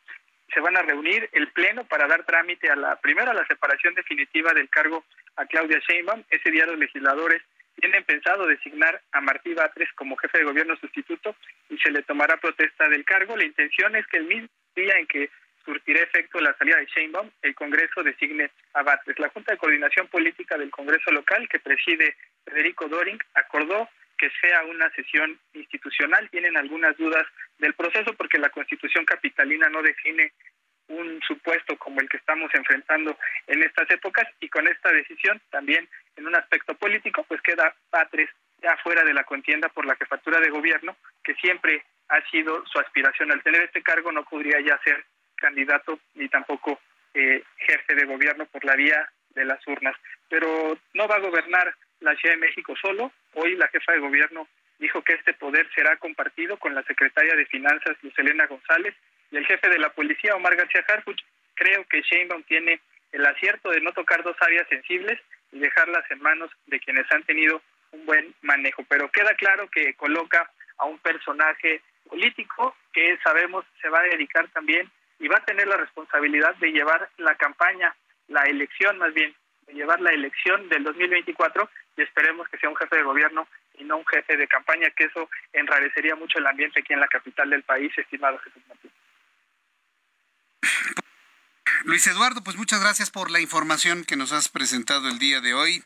Se van a reunir el Pleno para dar trámite a la, primero a la separación definitiva del cargo a Claudia Sheinbaum. Ese día los legisladores tienen pensado designar a Martí Batres como jefe de gobierno sustituto y se le tomará protesta del cargo. La intención es que el mismo día en que surtirá efecto la salida de Sheinbaum, el Congreso designe a Batres. La Junta de Coordinación Política del Congreso Local, que preside Federico Doring, acordó que sea una sesión institucional. Tienen algunas dudas del proceso porque la Constitución capitalina no define un supuesto como el que estamos enfrentando en estas épocas y con esta decisión también en un aspecto político pues queda Patres ya fuera de la contienda por la jefatura de gobierno que siempre ha sido su aspiración. Al tener este cargo no podría ya ser candidato ni tampoco eh, jefe de gobierno por la vía de las urnas. Pero no va a gobernar la Ciudad de México solo. Hoy la jefa de gobierno dijo que este poder será compartido con la secretaria de Finanzas, Luz Elena González, el jefe de la policía, Omar García Harfuch. Creo que Sheinbaum tiene el acierto de no tocar dos áreas sensibles y dejarlas en manos de quienes han tenido un buen manejo. Pero queda claro que coloca a un personaje político que sabemos se va a dedicar también y va a tener la responsabilidad de llevar la campaña, la elección más bien, de llevar la elección del 2024 y esperemos que sea un jefe de gobierno y no un jefe de campaña, que eso enrarecería mucho el ambiente aquí en la capital del país, estimado Jesús Martín. Luis Eduardo, pues muchas gracias por la información que nos has presentado el día de hoy.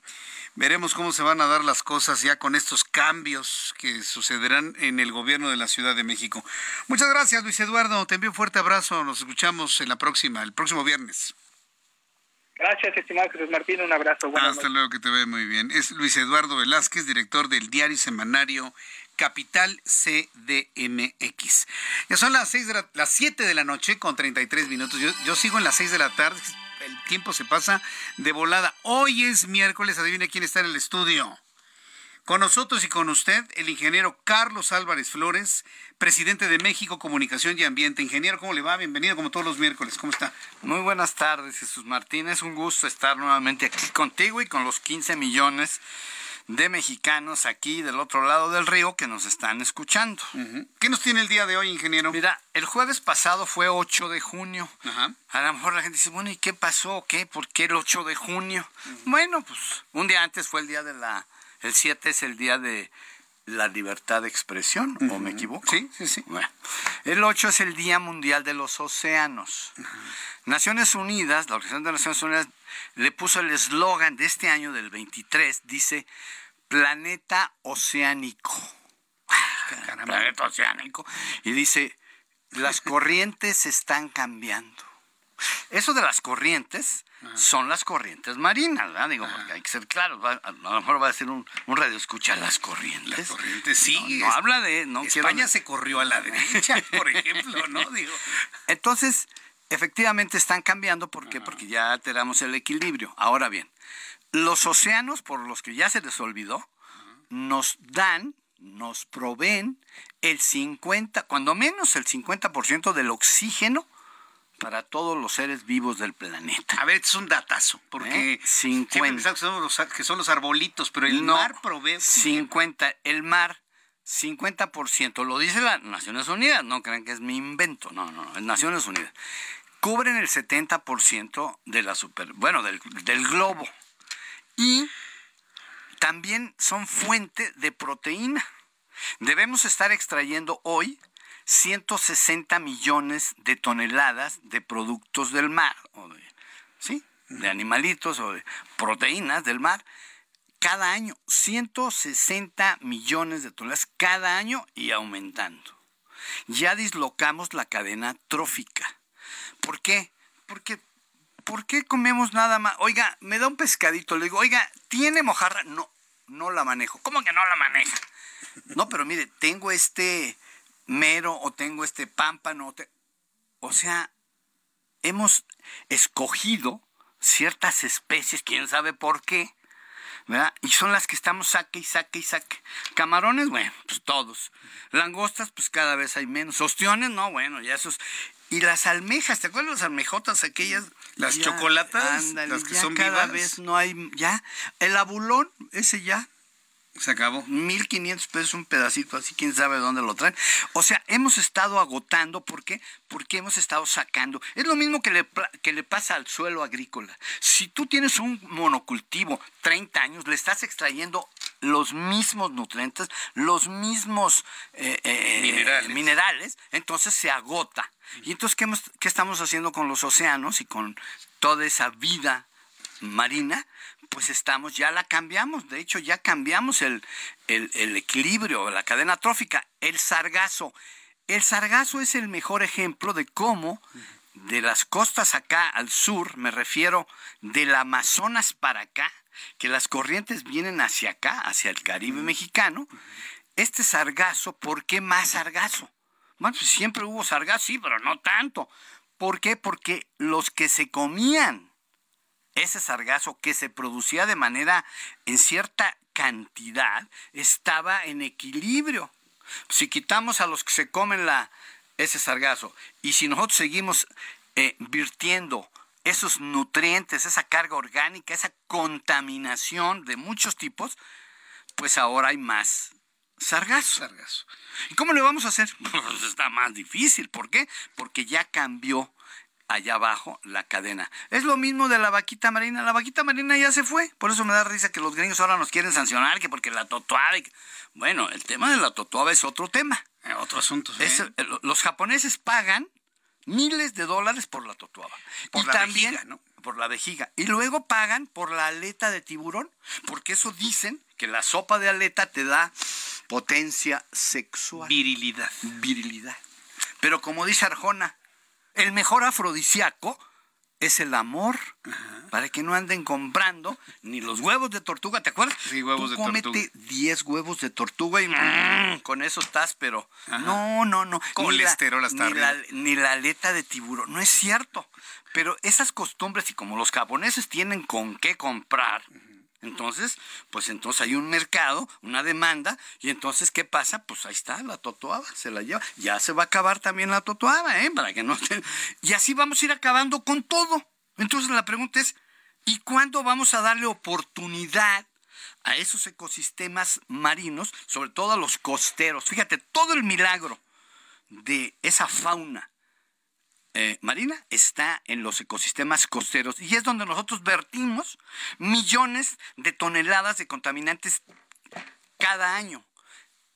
Veremos cómo se van a dar las cosas ya con estos cambios que sucederán en el gobierno de la Ciudad de México. Muchas gracias, Luis Eduardo. Te envío un fuerte abrazo. Nos escuchamos en la próxima, el próximo viernes. Gracias, estimado Jesús Martín. Un abrazo. Hasta luego, que te ve muy bien. Es Luis Eduardo Velázquez, director del diario semanario Capital CDMX. Ya son las, seis de las 7 de la noche con 33 minutos. Yo, yo sigo en las 6 de la tarde. El tiempo se pasa de volada. Hoy es miércoles. Adivine quién está en el estudio. Con nosotros y con usted, el ingeniero Carlos Álvarez Flores, presidente de México Comunicación y Ambiente. Ingeniero, ¿cómo le va? Bienvenido como todos los miércoles. ¿Cómo está? Muy buenas tardes, Jesús Martín. Es un gusto estar nuevamente aquí contigo y con los 15 millones de mexicanos aquí del otro lado del río que nos están escuchando. ¿Qué nos tiene el día de hoy, ingeniero? Mira, el jueves pasado fue 8 de junio. A lo mejor la gente dice, bueno, ¿y qué pasó? ¿Qué? ¿Por qué el 8 de junio? Bueno, pues un día antes fue el día de la el 7 es el día de la libertad de expresión, ¿o me equivoco? Sí, sí, sí. el 8 es el Día Mundial de los Océanos. Naciones Unidas, la Organización de Naciones Unidas, le puso el eslogan de este año, del 23, dice, Planeta Oceánico. Ah, planeta Oceánico. Y dice, las corrientes están cambiando. Eso de las corrientes son las corrientes marinas, ¿verdad? Digo, porque hay que ser claros. a lo mejor va a ser un, un radio escucha las corrientes. Las corrientes, sí. No, habla de. No España se corrió a la derecha, por ejemplo, ¿no? Digo. Entonces, efectivamente están cambiando. ¿Por qué? Porque ya alteramos el equilibrio. Ahora bien, los océanos, por los que ya se les olvidó, nos dan, nos proveen el 50, cuando menos el 50% del oxígeno para todos los seres vivos del planeta. A ver, es un datazo, porque ¿Eh? 50. Que son, los, que son los arbolitos, pero el mar provee... 50, el mar, 50%, lo dice las Naciones Unidas, no crean que es mi invento, no, no, es Naciones Unidas. Cubren el 70% de la super, bueno, del, del globo. Y también son fuente de proteína. Debemos estar extrayendo hoy 160 millones de toneladas de productos del mar, ¿sí? De animalitos o de proteínas del mar cada año. 160 millones de toneladas cada año y aumentando. Ya dislocamos la cadena trófica. ¿Por qué? Porque ¿por qué comemos nada más? Oiga, me da un pescadito, le digo, oiga, ¿tiene mojarra? No, no la manejo. ¿Cómo que no la maneja? No, pero mire, tengo este mero o tengo este pámpano. O sea, hemos escogido ciertas especies, quién sabe por qué, ¿verdad? Y son las que estamos saque y saque y saque. Camarones, bueno, pues todos. Langostas, pues cada vez hay menos. Ostiones, no, bueno, ya esos. Y las almejas, ¿te acuerdas las almejotas aquellas? Las chocolatas, las que son cada vez no hay, ya. El abulón, ese ya, se acabó. 1.500 pesos un pedacito, así quién sabe dónde lo traen. O sea, hemos estado agotando, ¿por qué? Porque hemos estado sacando. Es lo mismo que le, que le pasa al suelo agrícola. Si tú tienes un monocultivo 30 años, le estás extrayendo los mismos nutrientes, los mismos eh, eh, minerales. entonces se agota. Y entonces, ¿qué, ¿qué estamos haciendo con los océanos y con toda esa vida marina? Pues estamos, ya la cambiamos, de hecho ya cambiamos el, el, equilibrio, la cadena trófica, el sargazo. El sargazo es el mejor ejemplo de cómo de las costas acá al sur, me refiero del Amazonas para acá, que las corrientes vienen hacia acá, hacia el Caribe mexicano, este sargazo, ¿por qué más sargazo? Bueno, pues siempre hubo sargazo, sí, pero no tanto. ¿Por qué? Porque los que se comían ese sargazo que se producía de manera en cierta cantidad estaba en equilibrio. Si quitamos a los que se comen la, ese sargazo y si nosotros seguimos eh, virtiendo esos nutrientes, esa carga orgánica, esa contaminación de muchos tipos, pues ahora hay más sargazo. sargazo. ¿Y cómo le vamos a hacer? Pues está más difícil. ¿Por qué? Porque ya cambió allá abajo la cadena. Es lo mismo de la vaquita marina. La vaquita marina ya se fue. Por eso me da risa que los gringos ahora nos quieren sancionar, que porque la totuaba. Bueno, el tema de la totuaba es otro tema. Eh, otro asunto. ¿sí? Los japoneses pagan miles de dólares por la totuaba. Por la también, vejiga, ¿no? Por la vejiga. Y luego pagan por la aleta de tiburón, porque eso dicen que la sopa de aleta te da potencia sexual. Virilidad. Virilidad. Pero como dice Arjona, el mejor afrodisíaco es el amor. Para que no anden comprando ni los huevos de tortuga, ¿te acuerdas? Sí, huevos de tortuga. 10 huevos de tortuga y mmm, con eso estás, pero no, no, no. Colesterol hasta ni la, ni la aleta de tiburón. No es cierto. Pero esas costumbres y como los japoneses tienen con qué comprar, entonces, pues entonces hay un mercado, una demanda, y entonces, ¿qué pasa? Pues ahí está, la totoaba, se la lleva. Ya se va a acabar también la totoaba, ¿eh? Para que no estén... Y así vamos a ir acabando con todo. Entonces la pregunta es, ¿y cuándo vamos a darle oportunidad a esos ecosistemas marinos, sobre todo a los costeros? Fíjate, todo el milagro de esa fauna eh, marina está en los ecosistemas costeros y es donde nosotros vertimos millones de toneladas de contaminantes cada año.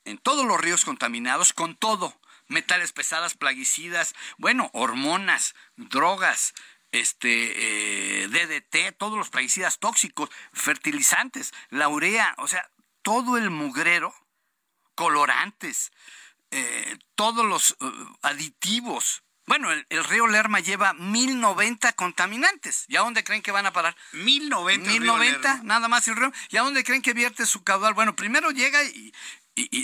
En todos los ríos contaminados, con todo. Metales pesadas, plaguicidas, bueno, hormonas, drogas, este, eh, DDT, todos los plaguicidas tóxicos, fertilizantes, la urea, o sea, todo el mugrero, colorantes, eh, todos los aditivos, bueno, el, río Lerma lleva 1090 contaminantes. ¿Y a dónde creen que van a parar? 1090. 1090, nada más el río. ¿Y a dónde creen que vierte su caudal? Bueno, primero llega y,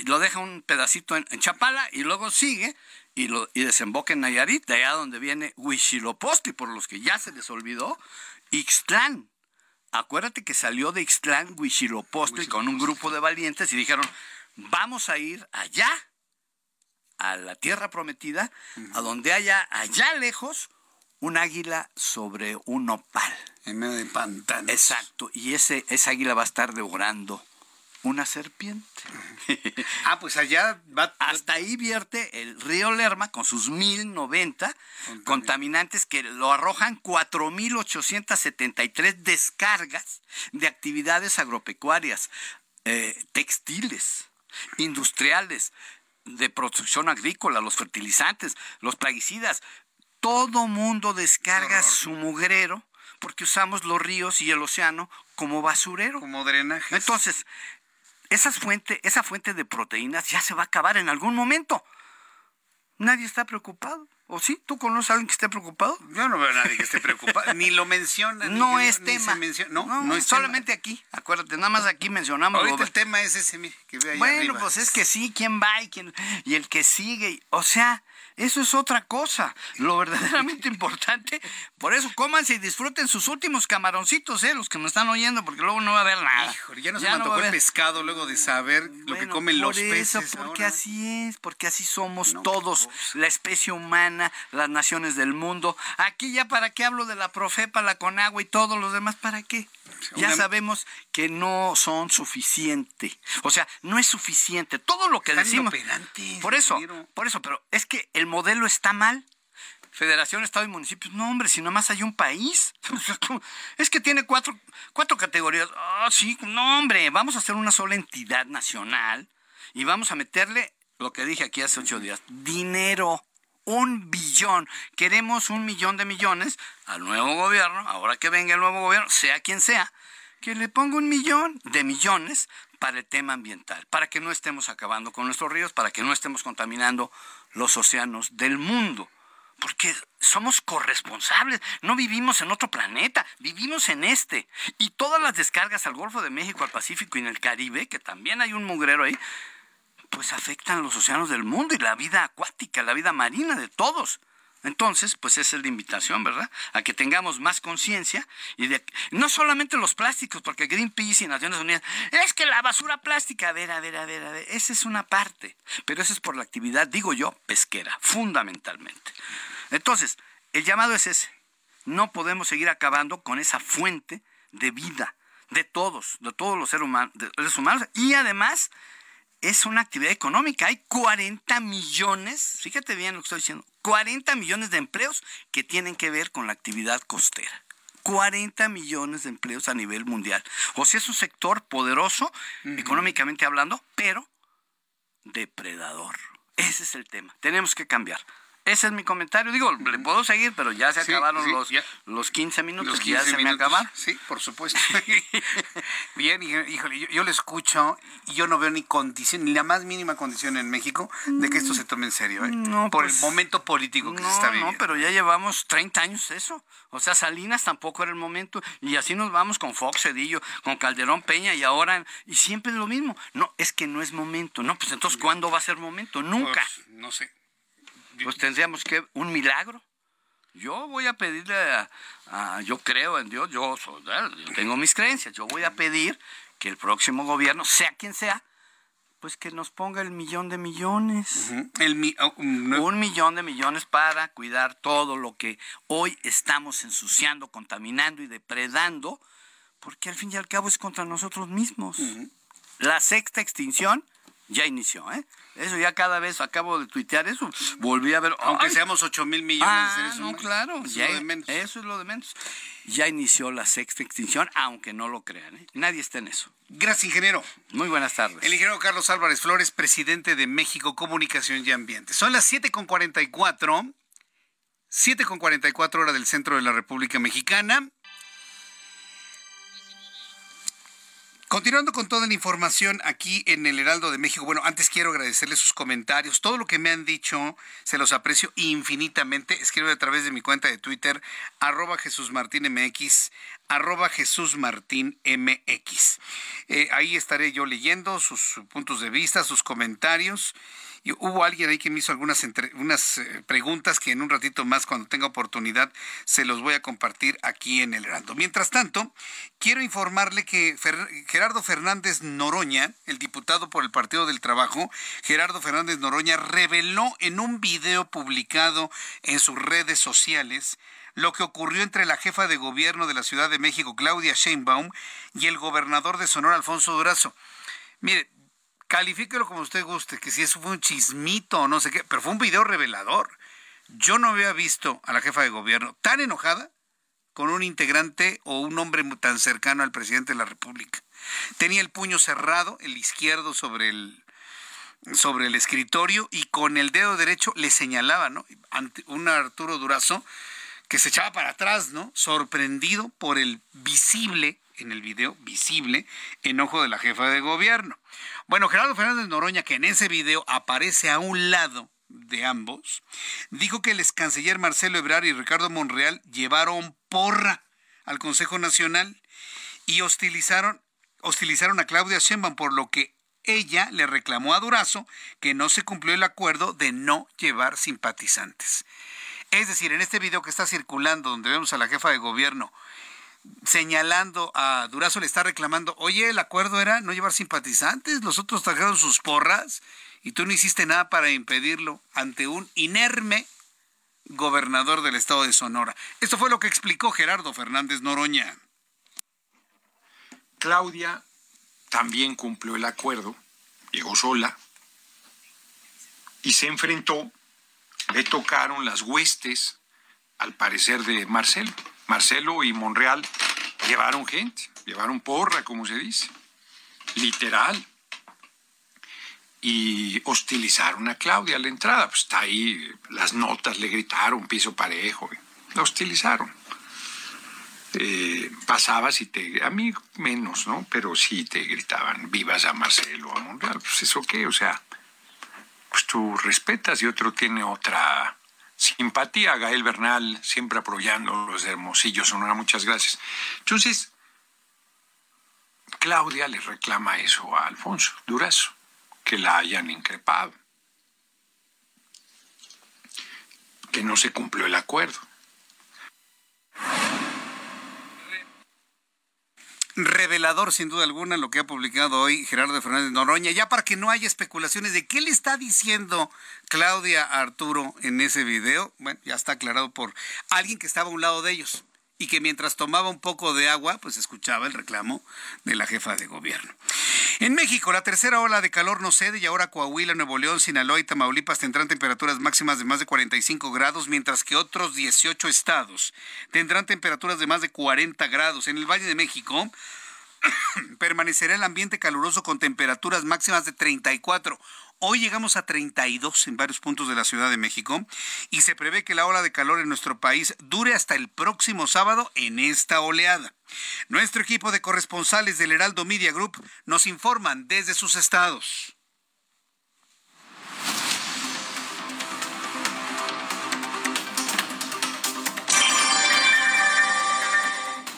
lo deja un pedacito en, Chapala y luego sigue y, lo, y desemboca en Nayarit, de allá donde viene Huichilopochtli, por los que ya se les olvidó, Ixtlán. Acuérdate que salió de Ixtlán Huichilopochtli con un grupo de valientes y dijeron, vamos a ir allá a la tierra prometida, a donde haya allá lejos un águila sobre un opal. En medio de pantanos. Exacto, y ese, esa águila va a estar devorando una serpiente. ah, pues allá va. Hasta ahí vierte el río Lerma con sus 1090 contaminantes que lo arrojan 4873 descargas de actividades agropecuarias, eh, textiles, industriales, de producción agrícola, los fertilizantes, los plaguicidas. Todo mundo descarga su mugrero porque usamos los ríos y el océano como basurero. Como drenaje. Entonces, esa fuente, esa fuente de proteínas ya se va a acabar en algún momento. Nadie está preocupado. ¿O sí? ¿Tú conoces a alguien que esté preocupado? Yo no veo a nadie que esté preocupado. ni lo menciona. No es tema. no, no, es solamente aquí. Acuérdate, nada más aquí mencionamos. Ahorita el tema es ese, que ve ahí Bueno, pues es que sí, quién va y, quién, y el que sigue. O sea, eso es otra cosa. Lo verdaderamente importante. Por eso cómanse y disfruten sus últimos camaroncitos, ¿eh? Los que me están oyendo, porque luego no va a haber nada. Híjole, ya no se me antojó el pescado luego de saber lo que comen los eso, peces. Porque así es, porque así somos todos, la especie humana, las naciones del mundo. Aquí ya para qué hablo de la Profepa, la Conagua y todos los demás, ¿para qué? Ya sabemos que no son suficiente. O sea, no es suficiente. Todo lo que decimos. Por eso, por eso, pero es que el modelo está mal. Federación, Estado y municipios. No, hombre, si nomás hay un país. Es que tiene cuatro, cuatro categorías. Ah, sí, no, hombre, vamos a hacer una sola entidad nacional y vamos a meterle lo que dije aquí hace ocho días, dinero. Un billón. Queremos un millón de millones al nuevo gobierno, ahora que venga el nuevo gobierno, sea quien sea, que le ponga un millón de millones para el tema ambiental, para que no estemos acabando con nuestros ríos, para que no estemos contaminando los océanos del mundo. porque somos corresponsables, no vivimos en otro planeta, vivimos en este. Y todas las descargas al Golfo de México, al Pacífico y en el Caribe, que también hay un mugrero ahí, pues afectan los océanos del mundo y la vida acuática, la vida marina de todos. Entonces, pues esa es la invitación, ¿verdad? A que tengamos más conciencia y de no solamente los plásticos, porque Greenpeace y Naciones Unidas, es que la basura plástica, a ver, a ver, a ver, a ver, esa es una parte, pero esa es por la actividad, digo yo, pesquera, fundamentalmente. Entonces, el llamado es ese. No podemos seguir acabando con esa fuente de vida de todos, de todos los seres humanos, de seres humanos y además es una actividad económica. Hay 40 millones, fíjate bien lo que estoy diciendo, 40 millones de empleos que tienen que ver con la actividad costera. 40 millones de empleos a nivel mundial. O sea, es un sector poderoso, económicamente hablando, pero depredador. Ese es el tema. Tenemos que cambiar. Ese es mi comentario. Digo, le puedo seguir, pero ya se acabaron los, los 15 minutos. ya se me acabaron. Sí, por supuesto. Bien, híjole, yo, le escucho y yo no veo ni condición, ni la más mínima condición en México de que esto se tome en serio. ¿eh? por el pues, momento político que se está viviendo. No, pero ya llevamos 30 años eso. O sea, Salinas tampoco era el momento. Y así nos vamos con Fox Cedillo, con Calderón Peña y ahora. Y siempre es lo mismo. No, es que no es momento. No, pues entonces, ¿cuándo va a ser momento? Nunca. Pues, no sé pues tendríamos que un milagro. Yo voy a pedirle, a, yo creo en Dios, yo, tengo mis creencias, yo voy a pedir que el próximo gobierno, sea quien sea, pues que nos ponga el millón de millones. el oh, un millón de millones para cuidar todo lo que hoy estamos ensuciando, contaminando y depredando, porque al fin y al cabo es contra nosotros mismos. La sexta extinción ya inició, ¿eh? Eso ya cada vez acabo de tuitear eso, volví a ver. Aunque seamos 8 mil millones de ah, seres humanos. claro, eso, es lo de menos. eso es lo de menos. Ya inició la sexta extinción, aunque no lo crean. ¿eh? Nadie está en eso. Gracias, ingeniero. Muy buenas tardes. El ingeniero Carlos Álvarez Flores, presidente de México Comunicación y Ambiente. Son las 7.44, 7.44 hora del centro de la República Mexicana. Continuando con toda la información aquí en el Heraldo de México, bueno, antes quiero agradecerles sus comentarios. Todo lo que me han dicho se los aprecio infinitamente. Escribo a través de mi cuenta de Twitter, arroba Jesús Martín MX, arroba Jesús Martín MX. Eh, ahí estaré yo leyendo sus puntos de vista, sus comentarios. Y hubo alguien ahí que me hizo algunas unas eh, preguntas que en un ratito más, cuando tenga oportunidad, se los voy a compartir aquí en el Heraldo. Mientras tanto, quiero informarle que Gerardo Fernández Noroña, el diputado por el Partido del Trabajo, Gerardo Fernández Noroña, reveló en un video publicado en sus redes sociales lo que ocurrió entre la jefa de gobierno de la Ciudad de México, Claudia Sheinbaum, y el gobernador de Sonora, Alfonso Durazo. Mire, califíquelo como usted guste, que si eso fue un chismito o no sé qué, pero fue un video revelador. Yo no había visto a la jefa de gobierno tan enojada con un integrante o un hombre tan cercano al presidente de la República. Tenía el puño cerrado, el izquierdo sobre el, sobre el escritorio y con el dedo derecho le señalaba, ¿no? Ante un Arturo Durazo que se echaba para atrás, ¿no? Sorprendido por el visible, en el video, visible enojo de la jefa de gobierno. Bueno, Gerardo Fernández Noroña, que en ese video aparece a un lado de ambos, dijo que el ex canciller Marcelo Ebrard y Ricardo Monreal llevaron porra al Consejo Nacional y hostilizaron, hostilizaron a Claudia Sheinbaum, por lo que ella le reclamó a Durazo que no se cumplió el acuerdo de no llevar simpatizantes. Es decir, en este video que está circulando, donde vemos a la jefa de gobierno señalando a Durazo, le está reclamando, oye, el acuerdo era no llevar simpatizantes, los otros trajeron sus porras y tú no hiciste nada para impedirlo ante un inerme gobernador del estado de Sonora. Esto fue lo que explicó Gerardo Fernández Noroña. Claudia también cumplió el acuerdo, llegó sola y se enfrentó, le tocaron las huestes, al parecer, de Marcelo. Marcelo y Monreal llevaron gente, llevaron porra, como se dice, literal. Y hostilizaron a Claudia a la entrada. Pues está ahí, las notas le gritaron, piso parejo, la hostilizaron. Eh, pasabas y te, a mí menos, ¿no? Pero sí te gritaban, vivas a Marcelo, a Monreal, pues eso qué, o sea, pues tú respetas y otro tiene otra simpatía Gael Bernal, siempre apoyando los Hermosillo, Sonora, muchas gracias. Entonces, Claudia le reclama eso a Alfonso Durazo, que la hayan increpado, que no se cumplió el acuerdo. Revelador, sin duda alguna, lo que ha publicado hoy Gerardo Fernández Noroña, ya para que no haya especulaciones de qué le está diciendo Claudia Arturo en ese video. Bueno, ya está aclarado por alguien que estaba a un lado de ellos y que mientras tomaba un poco de agua, pues escuchaba el reclamo de la jefa de gobierno. En México, la tercera ola de calor no cede y ahora Coahuila, Nuevo León, Sinaloa y Tamaulipas tendrán temperaturas máximas de más de 45 grados, mientras que otros 18 estados tendrán temperaturas de más de 40 grados. En el Valle de México permanecerá el ambiente caluroso con temperaturas máximas de 34. Hoy llegamos a 32 en varios puntos de la Ciudad de México y se prevé que la ola de calor en nuestro país dure hasta el próximo sábado en esta oleada. Nuestro equipo de corresponsales del Heraldo Media Group nos informan desde sus estados.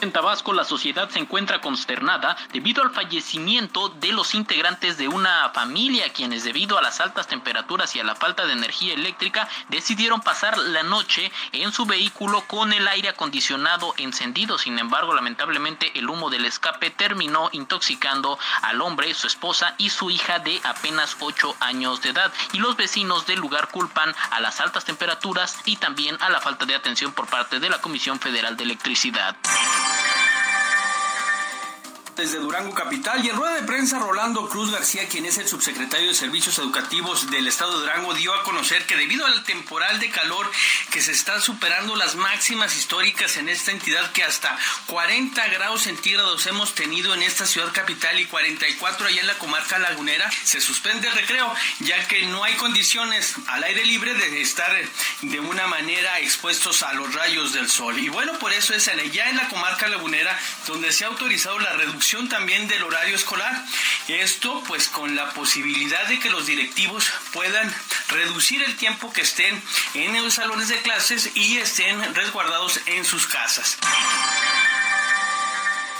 En Tabasco, la sociedad se encuentra consternada debido al fallecimiento de los integrantes de una familia, quienes debido a las altas temperaturas y a la falta de energía eléctrica decidieron pasar la noche en su vehículo con el aire acondicionado encendido. Sin embargo, lamentablemente el humo del escape terminó intoxicando al hombre, su esposa y su hija de apenas 8 años de edad. Y los vecinos del lugar culpan a las altas temperaturas y también a la falta de atención por parte de la Comisión Federal de Electricidad desde Durango Capital y en rueda de prensa Rolando Cruz García, quien es el subsecretario de Servicios Educativos del Estado de Durango, dio a conocer que debido al temporal de calor que se están superando las máximas históricas en esta entidad, que hasta 40 grados centígrados hemos tenido en esta ciudad capital y 44 allá en la comarca lagunera, se suspende el recreo, ya que no hay condiciones al aire libre de estar de una manera expuestos a los rayos del sol. Y bueno, por eso es ya en la comarca lagunera donde se ha autorizado la reducción también del horario escolar. Esto pues con la posibilidad de que los directivos puedan reducir el tiempo que estén en los salones de clases y estén resguardados en sus casas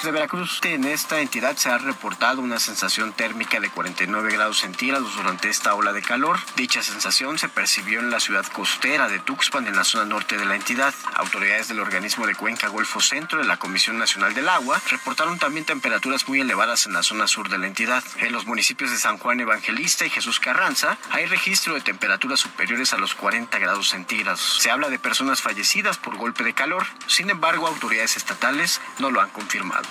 de Veracruz, en esta entidad se ha reportado una sensación térmica de 49 grados centígrados durante esta ola de calor. Dicha sensación se percibió en la ciudad costera de Tuxpan, en la zona norte de la entidad. Autoridades del organismo de Cuenca Golfo Centro de la Comisión Nacional del Agua reportaron también temperaturas muy elevadas en la zona sur de la entidad. En los municipios de San Juan Evangelista y Jesús Carranza hay registro de temperaturas superiores a los 40 grados centígrados. Se habla de personas fallecidas por golpe de calor, sin embargo autoridades estatales no lo han confirmado.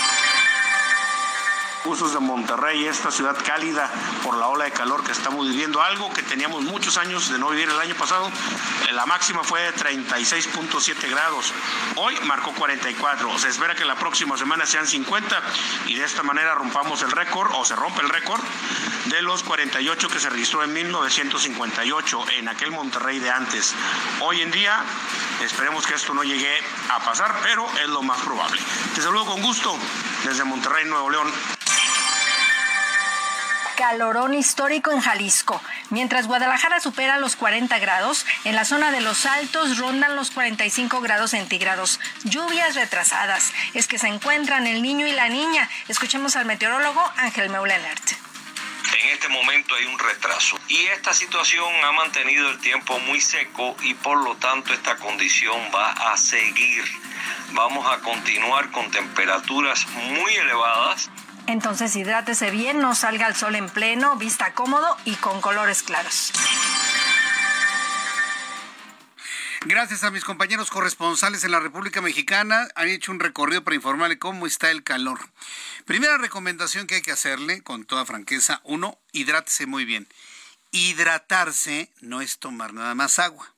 Usos de Monterrey, esta ciudad cálida por la ola de calor que estamos viviendo, algo que teníamos muchos años de no vivir el año pasado. La máxima fue de 36.7 grados. Hoy marcó 44. Se espera que la próxima semana sean 50 y de esta manera rompamos el récord o se rompe el récord de los 48 que se registró en 1958 en aquel Monterrey de antes. Hoy en día esperemos que esto no llegue a pasar, pero es lo más probable. Te saludo con gusto desde Monterrey, Nuevo León calorón histórico en Jalisco. Mientras Guadalajara supera los 40 grados, en la zona de los Altos rondan los 45 grados centígrados. Lluvias retrasadas. Es que se encuentran el niño y la niña. Escuchemos al meteorólogo Ángel Meulenert. En este momento hay un retraso y esta situación ha mantenido el tiempo muy seco y por lo tanto esta condición va a seguir. Vamos a continuar con temperaturas muy elevadas entonces hidrátese bien, no salga al sol en pleno, vista cómodo y con colores claros. Gracias a mis compañeros corresponsales en la República Mexicana, han hecho un recorrido para informarle cómo está el calor. Primera recomendación que hay que hacerle, con toda franqueza, uno, hidrátese muy bien. Hidratarse no es tomar nada más agua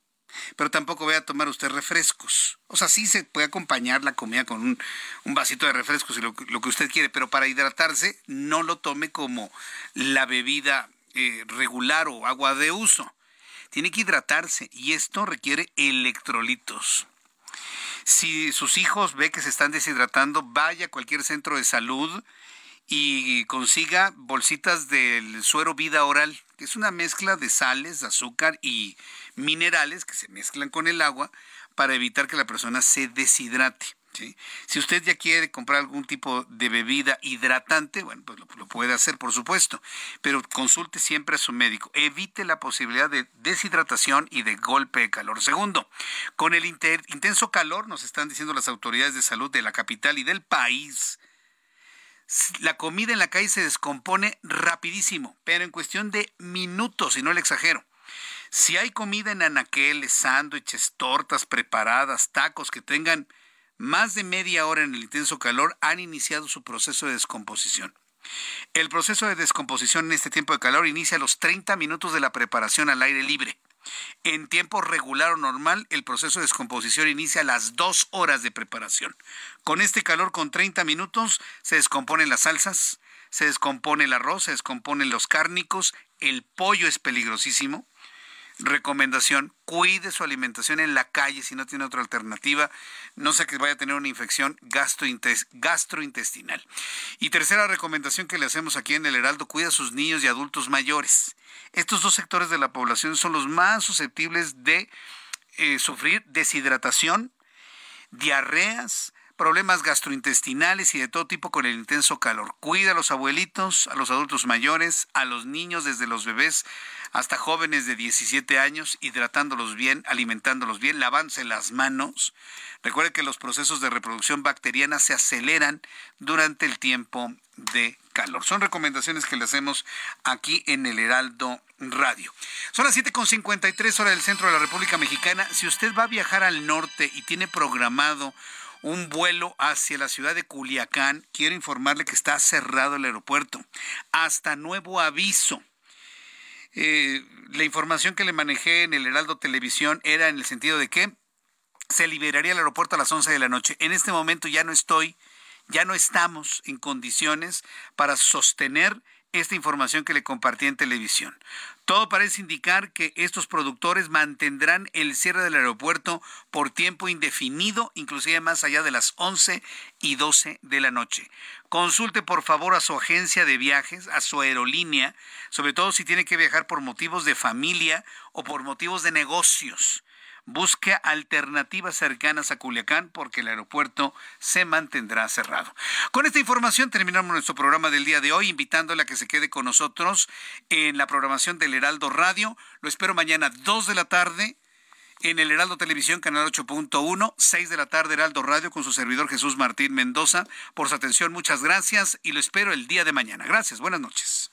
pero tampoco voy a tomar usted refrescos. O sea, sí se puede acompañar la comida con un, vasito de refrescos y lo, que usted quiere, pero para hidratarse no lo tome como la bebida eh, regular o agua de uso. Tiene que hidratarse y esto requiere electrolitos. Si sus hijos ve que se están deshidratando, vaya a cualquier centro de salud y consiga bolsitas del suero vida oral, que es una mezcla de sales, azúcar y minerales que se mezclan con el agua para evitar que la persona se deshidrate. Si usted ya quiere comprar algún tipo de bebida hidratante, bueno, pues lo, puede hacer, por supuesto, pero consulte siempre a su médico. Evite la posibilidad de deshidratación y de golpe de calor. Segundo, con el intenso calor, nos están diciendo las autoridades de salud de la capital y del país, la comida en la calle se descompone rapidísimo, pero en cuestión de minutos, y no le exagero. Si hay comida en anaqueles, sándwiches, tortas preparadas, tacos que tengan más de media hora en el intenso calor, han iniciado su proceso de descomposición. El proceso de descomposición en este tiempo de calor inicia a los 30 minutos de la preparación al aire libre. En tiempo regular o normal, el proceso de descomposición inicia a las dos horas de preparación. Con este calor, con 30 minutos, se descomponen las salsas, se descompone el arroz, se descomponen los cárnicos, el pollo es peligrosísimo, recomendación, cuide su alimentación en la calle si no tiene otra alternativa, no sea que vaya a tener una infección gastrointestinal. Y tercera recomendación que le hacemos aquí en el Heraldo, cuida a sus niños y adultos mayores. Estos dos sectores de la población son los más susceptibles de eh, sufrir deshidratación, diarreas, problemas gastrointestinales y de todo tipo con el intenso calor. Cuida a los abuelitos, a los adultos mayores, a los niños desde los bebés hasta jóvenes de 17 años, hidratándolos bien, alimentándolos bien, lavándose las manos. Recuerde que los procesos de reproducción bacteriana se aceleran durante el tiempo de calor. Son recomendaciones que le hacemos aquí en el Heraldo Radio. Son las 7.53 horas del centro de la República Mexicana. Si usted va a viajar al norte y tiene programado un vuelo hacia la ciudad de Culiacán, quiero informarle que está cerrado el aeropuerto. Hasta nuevo aviso. Eh, la información que le manejé en el Heraldo Televisión era en el sentido de que se liberaría el aeropuerto a las 11 de la noche. En este momento ya no estoy, ya no estamos en condiciones para sostener esta información que le compartí en televisión. Todo parece indicar que estos productores mantendrán el cierre del aeropuerto por tiempo indefinido, inclusive más allá de las 11 y 12 de la noche. Consulte por favor a su agencia de viajes, a su aerolínea, sobre todo si tiene que viajar por motivos de familia o por motivos de negocios. Busque alternativas cercanas a Culiacán porque el aeropuerto se mantendrá cerrado. Con esta información terminamos nuestro programa del día de hoy, invitándole a que se quede con nosotros en la programación del Heraldo Radio. Lo espero mañana 2 de la tarde en el Heraldo Televisión, canal 8.1, 6 de la tarde, Heraldo Radio, con su servidor Jesús Martín Mendoza. Por su atención, muchas gracias y lo espero el día de mañana. Gracias, buenas noches.